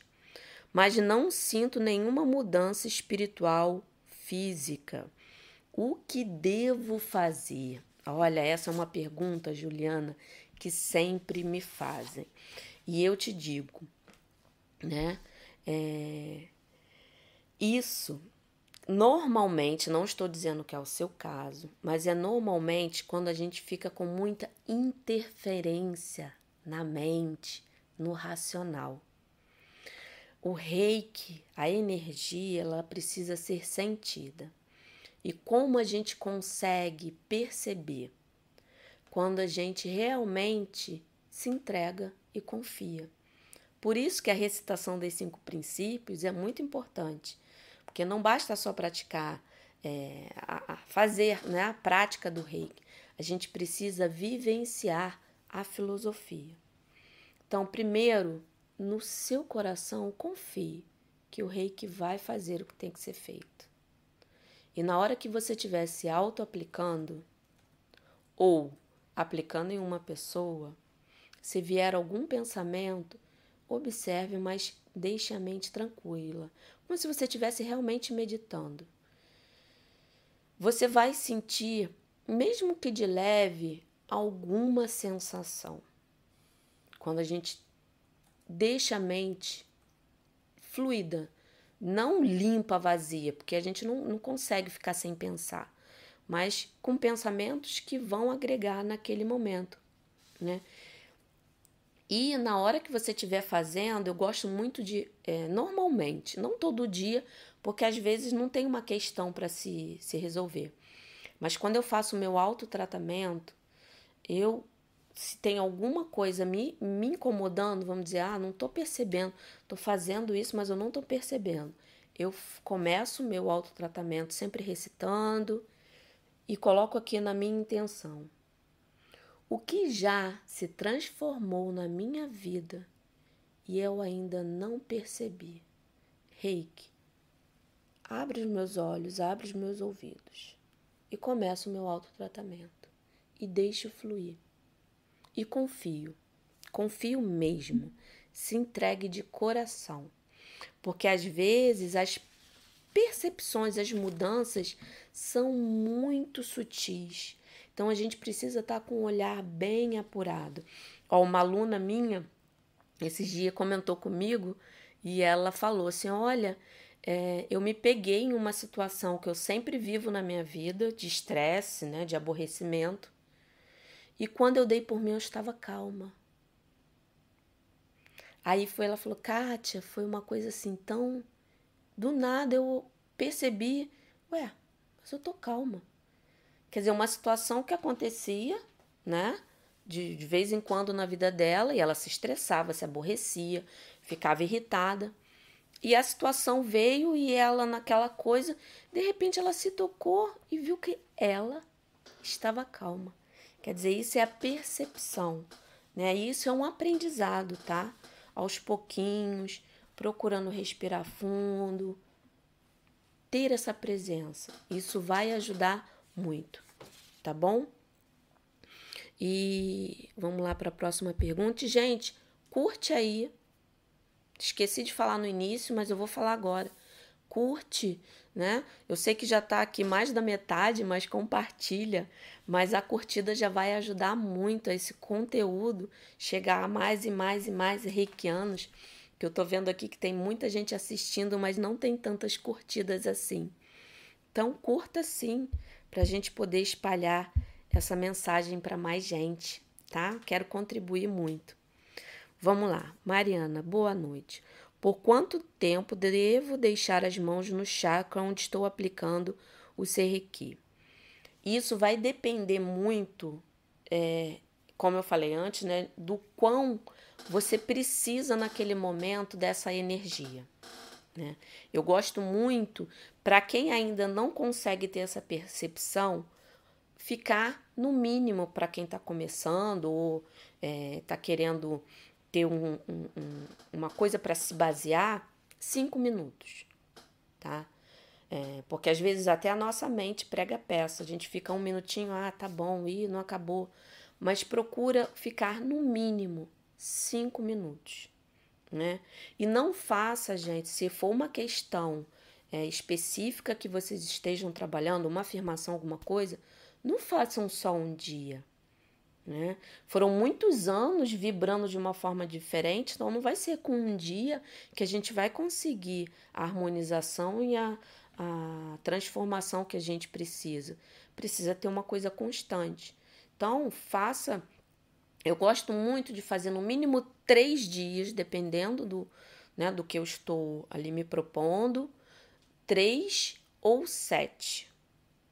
mas não sinto nenhuma mudança espiritual física. O que devo fazer? Olha, essa é uma pergunta, Juliana, que sempre me fazem. E eu te digo, né? É, isso Normalmente, não estou dizendo que é o seu caso, mas é normalmente quando a gente fica com muita interferência na mente, no racional. O reiki, a energia, ela precisa ser sentida. E como a gente consegue perceber quando a gente realmente se entrega e confia. Por isso que a recitação dos cinco princípios é muito importante, porque não basta só praticar, é, a, a fazer né, a prática do reiki, a gente precisa vivenciar a filosofia. Então, primeiro, no seu coração, confie que o reiki vai fazer o que tem que ser feito. E na hora que você estiver se auto-aplicando ou aplicando em uma pessoa, se vier algum pensamento, observe, mas deixe a mente tranquila, como se você estivesse realmente meditando. Você vai sentir, mesmo que de leve, alguma sensação. Quando a gente deixa a mente fluida, não limpa, vazia, porque a gente não, não consegue ficar sem pensar, mas com pensamentos que vão agregar naquele momento, né? E na hora que você estiver fazendo, eu gosto muito de, é, normalmente, não todo dia, porque às vezes não tem uma questão para se, se resolver. Mas quando eu faço o meu autotratamento, eu se tem alguma coisa me, me incomodando, vamos dizer, ah, não estou percebendo, estou fazendo isso, mas eu não estou percebendo. Eu começo o meu autotratamento sempre recitando e coloco aqui na minha intenção. O que já se transformou na minha vida e eu ainda não percebi. Reiki, abre os meus olhos, abre os meus ouvidos e começo o meu autotratamento e deixo fluir. E confio, confio mesmo, se entregue de coração, porque às vezes as percepções, as mudanças são muito sutis. Então a gente precisa estar com o olhar bem apurado. Ó, uma aluna minha, esses dias, comentou comigo e ela falou assim: Olha, é, eu me peguei em uma situação que eu sempre vivo na minha vida, de estresse, né, de aborrecimento. E quando eu dei por mim, eu estava calma. Aí foi, ela falou, Kátia, foi uma coisa assim tão. Do nada eu percebi, ué, mas eu tô calma. Quer dizer, uma situação que acontecia, né? De, de vez em quando na vida dela, e ela se estressava, se aborrecia, ficava irritada. E a situação veio e ela, naquela coisa, de repente ela se tocou e viu que ela estava calma. Quer dizer, isso é a percepção, né? Isso é um aprendizado, tá? Aos pouquinhos, procurando respirar fundo, ter essa presença. Isso vai ajudar muito, tá bom? E vamos lá para a próxima pergunta. gente, curte aí. Esqueci de falar no início, mas eu vou falar agora. Curte, né? Eu sei que já está aqui mais da metade, mas compartilha. Mas a curtida já vai ajudar muito a esse conteúdo chegar a mais e mais e mais reikianos. Que eu tô vendo aqui que tem muita gente assistindo, mas não tem tantas curtidas assim. Então, curta sim, para a gente poder espalhar essa mensagem para mais gente, tá? Quero contribuir muito. Vamos lá, Mariana, boa noite. Por quanto tempo devo deixar as mãos no chakra onde estou aplicando o Serrequi? Isso vai depender muito, é, como eu falei antes, né, do quão você precisa naquele momento dessa energia. Né? Eu gosto muito, para quem ainda não consegue ter essa percepção, ficar no mínimo para quem está começando ou está é, querendo ter um, um, um, uma coisa para se basear, cinco minutos, tá? É, porque às vezes até a nossa mente prega peça, a gente fica um minutinho, ah, tá bom, e não acabou. Mas procura ficar no mínimo cinco minutos, né? E não faça, gente, se for uma questão é, específica que vocês estejam trabalhando, uma afirmação, alguma coisa, não façam só um dia. Né? Foram muitos anos vibrando de uma forma diferente, então não vai ser com um dia que a gente vai conseguir a harmonização e a, a transformação que a gente precisa. Precisa ter uma coisa constante. Então, faça. Eu gosto muito de fazer no mínimo três dias, dependendo do, né, do que eu estou ali me propondo, três ou sete.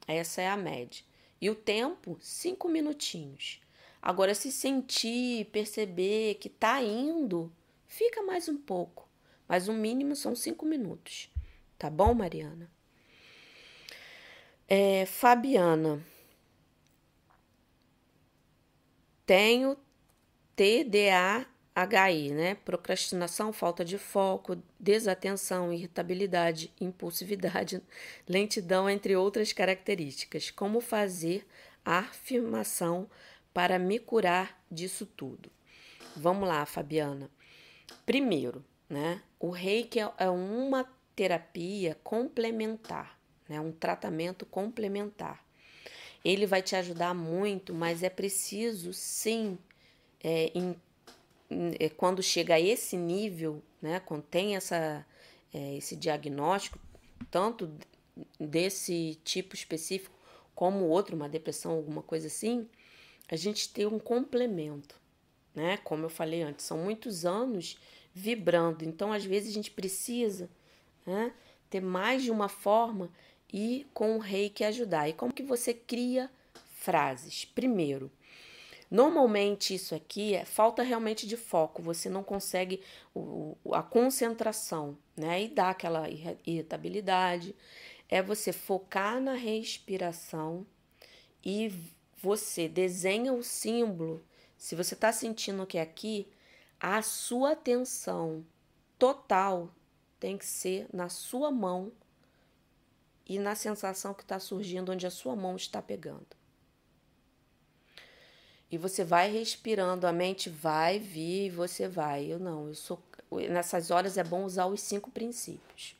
Essa é a média. E o tempo, cinco minutinhos. Agora, se sentir, perceber que tá indo, fica mais um pouco. Mas o mínimo são cinco minutos. Tá bom, Mariana? É, Fabiana. Tenho TDAHI, né? Procrastinação, falta de foco, desatenção, irritabilidade, impulsividade, lentidão, entre outras características. Como fazer a afirmação para me curar disso tudo? Vamos lá, Fabiana. Primeiro, né? O reiki é, é uma terapia complementar, né? um tratamento complementar. Ele vai te ajudar muito, mas é preciso sim, é, em, quando chega a esse nível, né? quando tem essa, é, esse diagnóstico, tanto desse tipo específico como outro, uma depressão, alguma coisa assim, a gente tem um complemento, né? Como eu falei antes, são muitos anos vibrando, então às vezes a gente precisa né? ter mais de uma forma e com o reiki ajudar. E como que você cria frases? Primeiro, normalmente isso aqui é falta realmente de foco, você não consegue o, a concentração, né? E dá aquela irritabilidade. É você focar na respiração e você desenha o símbolo. Se você está sentindo que é aqui, a sua atenção total tem que ser na sua mão e na sensação que está surgindo onde a sua mão está pegando. E você vai respirando, a mente vai vir e você vai. Eu não, eu sou. Nessas horas é bom usar os cinco princípios.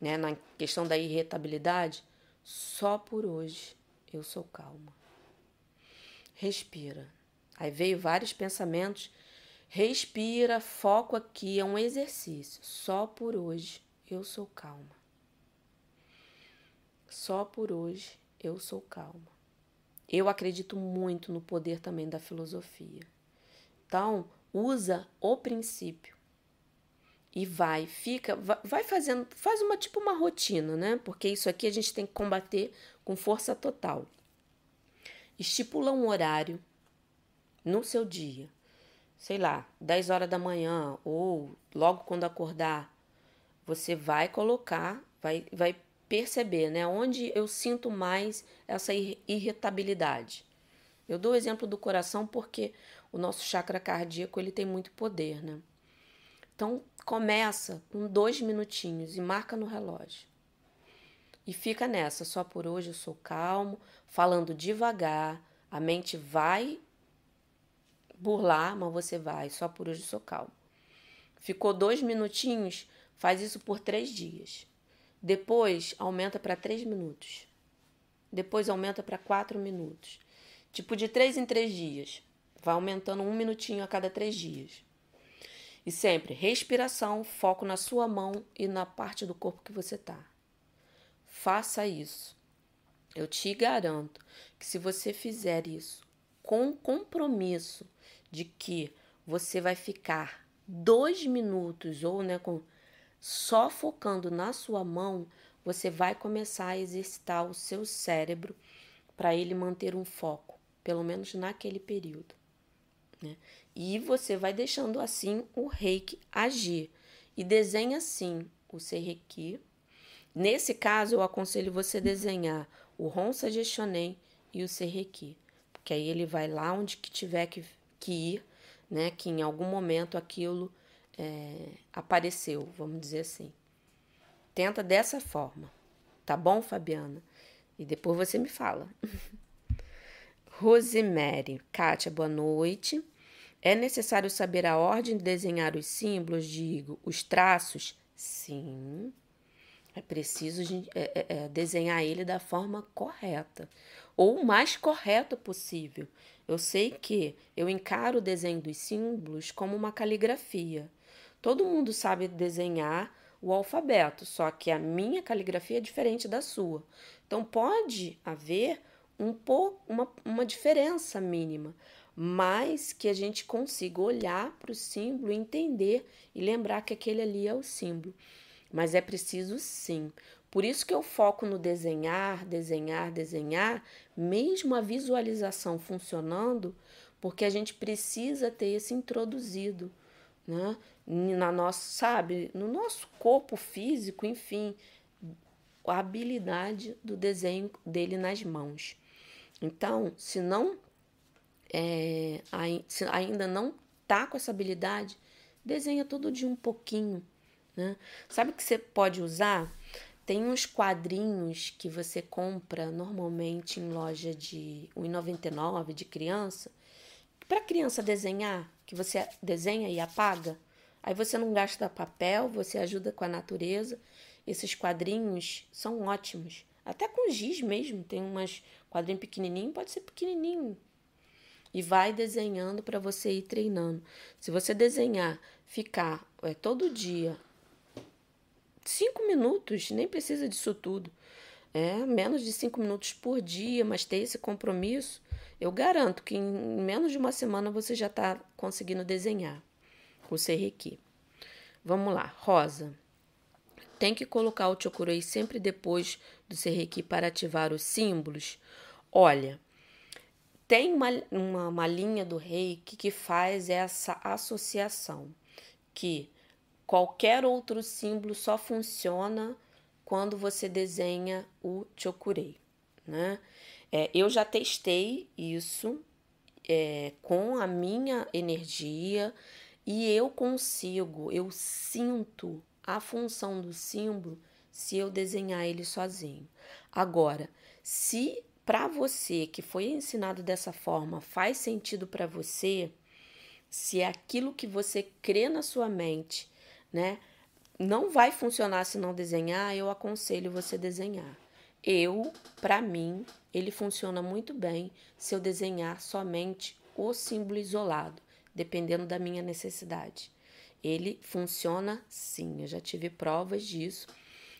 Né? Na questão da irritabilidade, só por hoje eu sou calma. Respira. Aí veio vários pensamentos Respira, foco aqui, é um exercício. Só por hoje eu sou calma. Só por hoje eu sou calma. Eu acredito muito no poder também da filosofia. Então, usa o princípio e vai, fica, vai fazendo, faz uma tipo uma rotina, né? Porque isso aqui a gente tem que combater com força total. Estipula um horário no seu dia sei lá, 10 horas da manhã ou logo quando acordar, você vai colocar, vai, vai perceber, né, onde eu sinto mais essa irritabilidade. Eu dou o exemplo do coração porque o nosso chakra cardíaco ele tem muito poder, né? Então começa com dois minutinhos e marca no relógio. E fica nessa, só por hoje eu sou calmo, falando devagar, a mente vai burlar, mas você vai, só por hoje sou calmo. Ficou dois minutinhos, faz isso por três dias. Depois aumenta para três minutos. Depois aumenta para quatro minutos. Tipo de três em três dias. Vai aumentando um minutinho a cada três dias. E sempre respiração, foco na sua mão e na parte do corpo que você tá. Faça isso. Eu te garanto que se você fizer isso com compromisso, de que você vai ficar dois minutos ou né, com, só focando na sua mão, você vai começar a exercitar o seu cérebro para ele manter um foco, pelo menos naquele período. Né? E você vai deixando assim o reiki agir. E desenha assim o reiki. Nesse caso, eu aconselho você desenhar o Honsa Geshonen e o reiki, porque aí ele vai lá onde que tiver que que ir, né? Que em algum momento aquilo é, apareceu, vamos dizer assim. Tenta dessa forma, tá bom, Fabiana? E depois você me fala. Rosemary, Kátia, boa noite. É necessário saber a ordem de desenhar os símbolos, digo, os traços? Sim. É preciso é, é, é, desenhar ele da forma correta, ou o mais correto possível. Eu sei que eu encaro o desenho dos símbolos como uma caligrafia. Todo mundo sabe desenhar o alfabeto, só que a minha caligrafia é diferente da sua. Então pode haver um pouco uma, uma diferença mínima, mas que a gente consiga olhar para o símbolo, entender e lembrar que aquele ali é o símbolo. Mas é preciso sim. Por isso que eu foco no desenhar, desenhar, desenhar, mesmo a visualização funcionando, porque a gente precisa ter esse introduzido, né? Na nossa, sabe, no nosso corpo físico, enfim, a habilidade do desenho dele nas mãos. Então, se não é, se ainda não tá com essa habilidade, desenha todo dia um pouquinho, né? Sabe que você pode usar? Tem uns quadrinhos que você compra normalmente em loja de R$ 1,99 de criança, para criança desenhar, que você desenha e apaga. Aí você não gasta papel, você ajuda com a natureza. Esses quadrinhos são ótimos. Até com giz mesmo, tem umas quadrinho pequenininho, pode ser pequenininho, e vai desenhando para você ir treinando. Se você desenhar, ficar é, todo dia cinco minutos, nem precisa disso tudo, é menos de cinco minutos por dia, mas ter esse compromisso, eu garanto que em menos de uma semana você já está conseguindo desenhar o Serrequi. Vamos lá, Rosa. Tem que colocar o Chokurei sempre depois do Serrequi para ativar os símbolos? Olha, tem uma, uma, uma linha do reiki que faz essa associação, que qualquer outro símbolo só funciona quando você desenha o chokurei, né? É, eu já testei isso é, com a minha energia e eu consigo, eu sinto a função do símbolo se eu desenhar ele sozinho. Agora, se para você que foi ensinado dessa forma faz sentido para você, se é aquilo que você crê na sua mente, né, não vai funcionar se não desenhar, eu aconselho você desenhar. Eu, para mim, ele funciona muito bem se eu desenhar somente o símbolo isolado, dependendo da minha necessidade. Ele funciona sim, eu já tive provas disso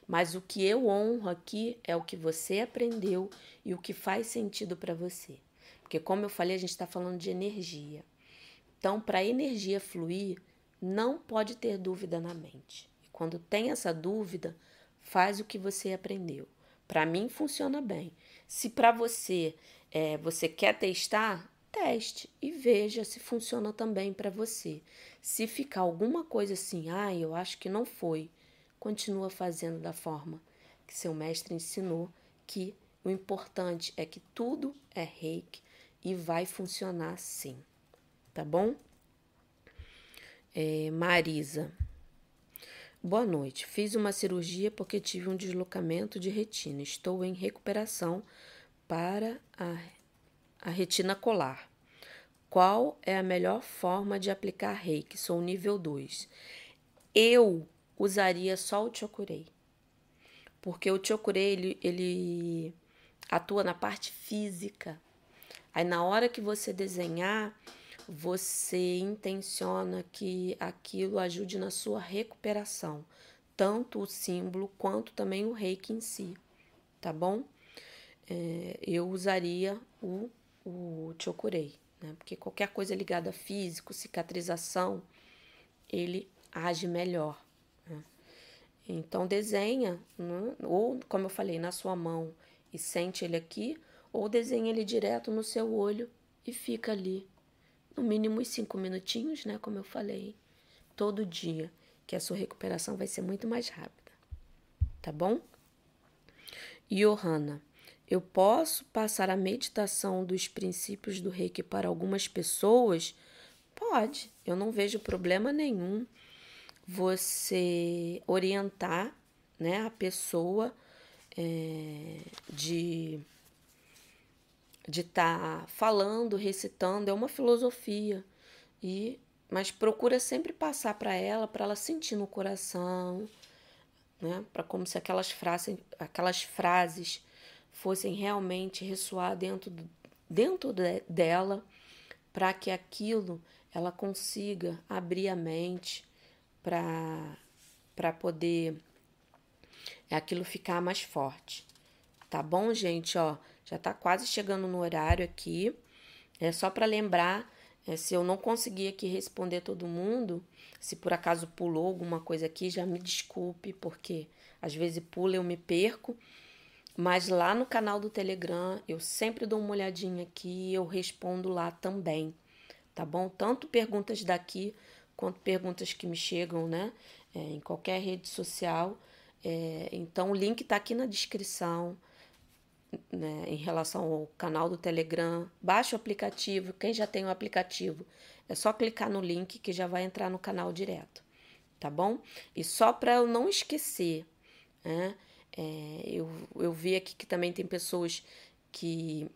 mas o que eu honro aqui é o que você aprendeu e o que faz sentido para você. Porque, como eu falei, a gente está falando de energia. Então, para a energia fluir, não pode ter dúvida na mente. E quando tem essa dúvida, faz o que você aprendeu. Para mim, funciona bem. Se para você é, você quer testar, teste e veja se funciona também para você. Se ficar alguma coisa assim, ah, eu acho que não foi continua fazendo da forma que seu mestre ensinou, que o importante é que tudo é reiki e vai funcionar sim, tá bom? É, Marisa. Boa noite. Fiz uma cirurgia porque tive um deslocamento de retina. Estou em recuperação para a, a retina colar. Qual é a melhor forma de aplicar reiki? Sou nível 2. Eu usaria só o chokurei. Porque o chokurei, ele, ele atua na parte física. Aí na hora que você desenhar, você intenciona que aquilo ajude na sua recuperação, tanto o símbolo quanto também o reiki em si, tá bom? É, eu usaria o, o chokurei, né? Porque qualquer coisa ligada a físico, cicatrização, ele age melhor. Então desenha, né? ou como eu falei, na sua mão e sente ele aqui, ou desenha ele direto no seu olho e fica ali, no mínimo uns cinco minutinhos, né? Como eu falei, todo dia, que a sua recuperação vai ser muito mais rápida, tá bom? Johanna, eu posso passar a meditação dos princípios do reiki para algumas pessoas? Pode, eu não vejo problema nenhum você orientar né, a pessoa é, de de estar tá falando, recitando, é uma filosofia e mas procura sempre passar para ela, para ela sentir no coração, né? Para como se aquelas frases, aquelas frases fossem realmente ressoar dentro dentro de, dela, para que aquilo ela consiga abrir a mente para poder aquilo ficar mais forte. Tá bom, gente? Ó, já tá quase chegando no horário aqui. É só para lembrar, é, se eu não conseguir aqui responder todo mundo, se por acaso pulou alguma coisa aqui, já me desculpe, porque às vezes pula eu me perco. Mas lá no canal do Telegram eu sempre dou uma olhadinha aqui e eu respondo lá também, tá bom? Tanto perguntas daqui quanto perguntas que me chegam, né? É, em qualquer rede social. É, então o link tá aqui na descrição. Né, em relação ao canal do Telegram, baixe o aplicativo. Quem já tem o aplicativo, é só clicar no link que já vai entrar no canal direto, tá bom? E só para eu não esquecer, né? É, eu, eu vi aqui que também tem pessoas que.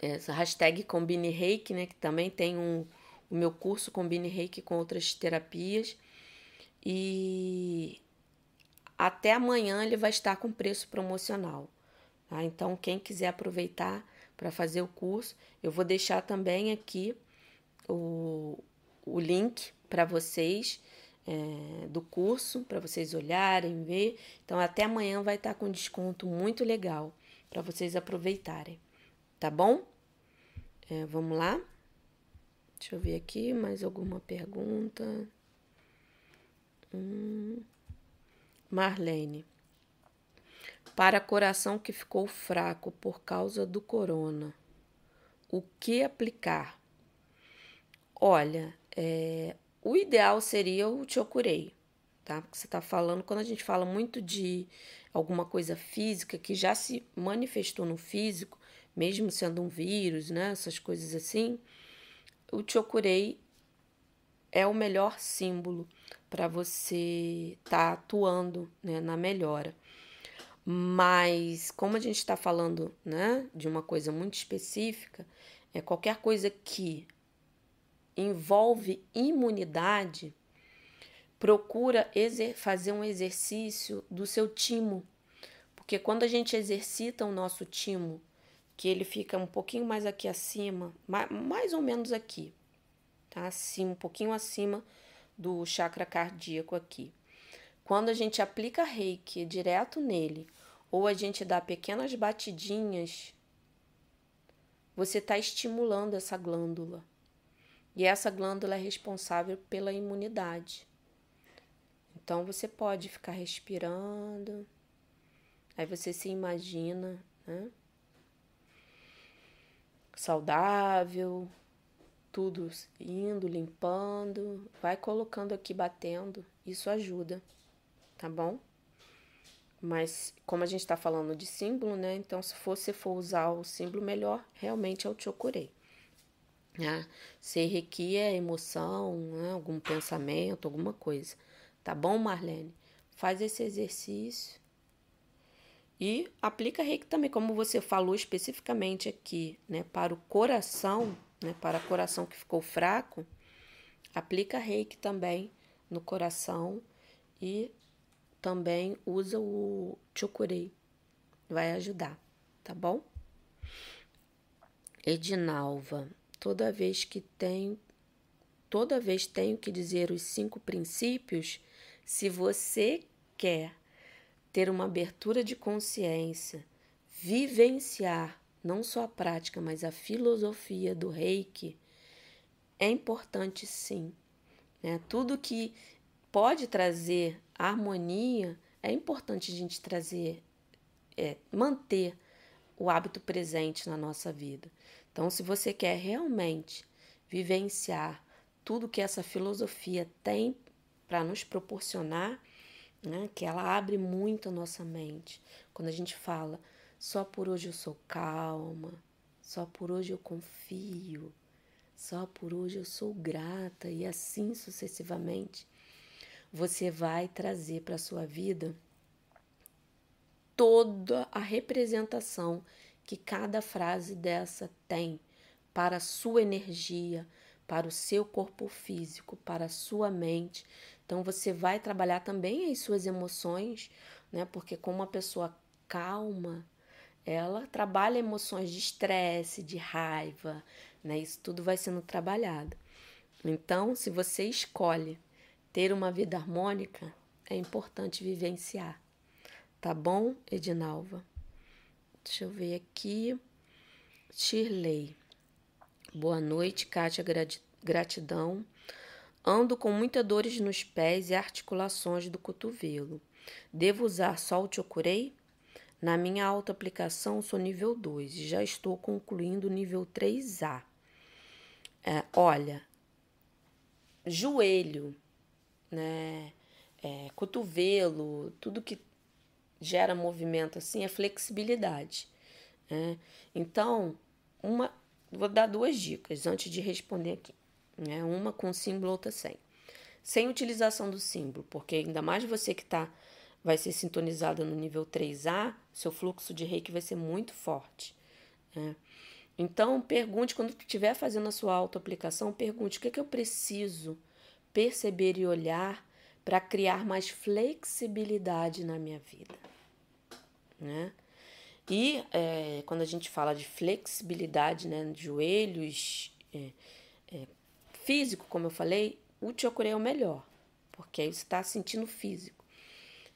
Essa hashtag Combine Reiki, né? Que também tem um, o meu curso Combine Reiki com outras terapias. E até amanhã ele vai estar com preço promocional. Tá? Então, quem quiser aproveitar para fazer o curso, eu vou deixar também aqui o, o link para vocês é, do curso para vocês olharem, ver. Então, até amanhã vai estar tá com desconto muito legal para vocês aproveitarem, tá bom? É, vamos lá? Deixa eu ver aqui mais alguma pergunta. Hum. Marlene. Para coração que ficou fraco por causa do corona, o que aplicar? Olha, é, o ideal seria o Chokurei, tá? Porque você está falando, quando a gente fala muito de alguma coisa física que já se manifestou no físico, mesmo sendo um vírus, né? Essas coisas assim, o Chokurei é o melhor símbolo para você estar tá atuando né, na melhora. Mas como a gente está falando né, de uma coisa muito específica, é qualquer coisa que envolve imunidade, procura fazer um exercício do seu timo. Porque quando a gente exercita o nosso timo, que ele fica um pouquinho mais aqui acima, mais ou menos aqui, tá? Assim, um pouquinho acima do chakra cardíaco aqui. Quando a gente aplica reiki direto nele, ou a gente dá pequenas batidinhas, você está estimulando essa glândula. E essa glândula é responsável pela imunidade. Então você pode ficar respirando, aí você se imagina, né? Saudável, tudo indo, limpando, vai colocando aqui, batendo, isso ajuda, tá bom? Mas como a gente está falando de símbolo, né? Então, se você for usar o símbolo melhor, realmente é o Chokurei. Né? Se requer emoção, né? algum pensamento, alguma coisa. Tá bom, Marlene? Faz esse exercício. E aplica reiki também, como você falou especificamente aqui, né? Para o coração, né? Para o coração que ficou fraco, aplica reiki também no coração e também usa o chokurei. Vai ajudar, tá bom? Edinalva, toda vez que tenho toda vez tenho que dizer os cinco princípios, se você quer ter uma abertura de consciência, vivenciar não só a prática, mas a filosofia do Reiki, é importante sim. Né? Tudo que pode trazer harmonia, é importante a gente trazer, é, manter o hábito presente na nossa vida. Então, se você quer realmente vivenciar tudo que essa filosofia tem para nos proporcionar, né, que ela abre muito a nossa mente. Quando a gente fala, só por hoje eu sou calma, só por hoje eu confio, só por hoje eu sou grata e assim sucessivamente, você vai trazer para sua vida toda a representação que cada frase dessa tem para a sua energia, para o seu corpo físico, para a sua mente. Então você vai trabalhar também as suas emoções, né? Porque como uma pessoa calma, ela trabalha emoções de estresse, de raiva, né? Isso tudo vai sendo trabalhado. Então, se você escolhe ter uma vida harmônica é importante vivenciar. Tá bom, Edinalva? Deixa eu ver aqui. Shirley. Boa noite, Kátia. Gratidão. Ando com muitas dores nos pés e articulações do cotovelo. Devo usar só o Chokurei? Na minha autoaplicação, sou nível 2 e já estou concluindo o nível 3A. É, olha, joelho, né, é, cotovelo, tudo que gera movimento assim é flexibilidade. Né? Então, uma, vou dar duas dicas antes de responder aqui. Né? Uma com símbolo, outra sem. Sem utilização do símbolo, porque ainda mais você que tá, vai ser sintonizado no nível 3A, seu fluxo de reiki vai ser muito forte. Né? Então, pergunte, quando estiver fazendo a sua autoaplicação, pergunte o que, é que eu preciso perceber e olhar para criar mais flexibilidade na minha vida. Né? E é, quando a gente fala de flexibilidade, né, de joelhos, é, é, físico, como eu falei, o Chokure é o melhor, porque aí você está sentindo físico.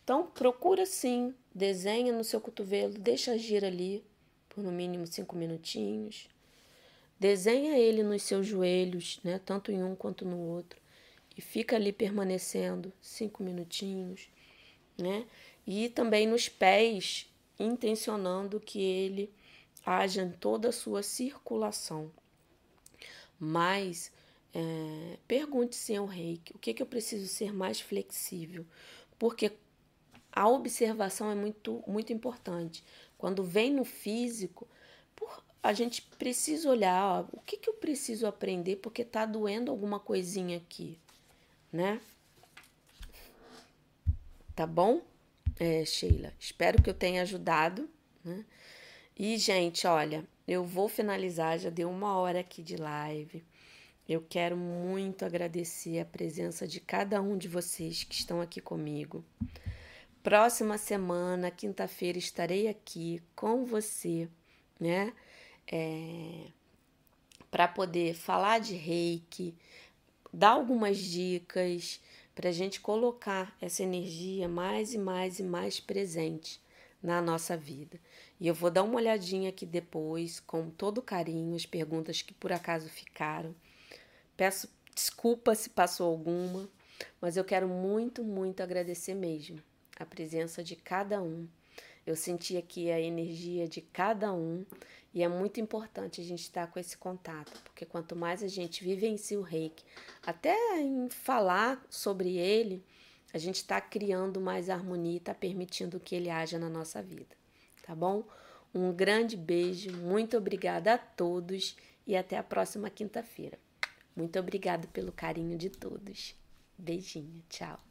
Então, procura sim, desenha no seu cotovelo, deixa agir ali por no mínimo cinco minutinhos. Desenha ele nos seus joelhos, né, tanto em um quanto no outro, e fica ali permanecendo cinco minutinhos, né? E também nos pés, intencionando que ele haja em toda a sua circulação. Mas é, pergunte-se ao reiki o que, que eu preciso ser mais flexível, porque a observação é muito, muito importante. Quando vem no físico, por, a gente precisa olhar ó, o que, que eu preciso aprender porque está doendo alguma coisinha aqui, né? Tá bom? É, Sheila. Espero que eu tenha ajudado. Né? E, gente, olha, eu vou finalizar, já deu uma hora aqui de live. Eu quero muito agradecer a presença de cada um de vocês que estão aqui comigo. Próxima semana, quinta-feira, estarei aqui com você, né? É, para poder falar de reiki, dar algumas dicas para a gente colocar essa energia mais e mais e mais presente na nossa vida. E eu vou dar uma olhadinha aqui depois, com todo carinho, as perguntas que por acaso ficaram. Peço desculpa se passou alguma, mas eu quero muito, muito agradecer mesmo a presença de cada um. Eu senti aqui a energia de cada um e é muito importante a gente estar com esse contato, porque quanto mais a gente vivencia o reiki, até em falar sobre ele, a gente está criando mais harmonia e está permitindo que ele haja na nossa vida, tá bom? Um grande beijo, muito obrigada a todos e até a próxima quinta-feira. Muito obrigada pelo carinho de todos. Beijinho, tchau.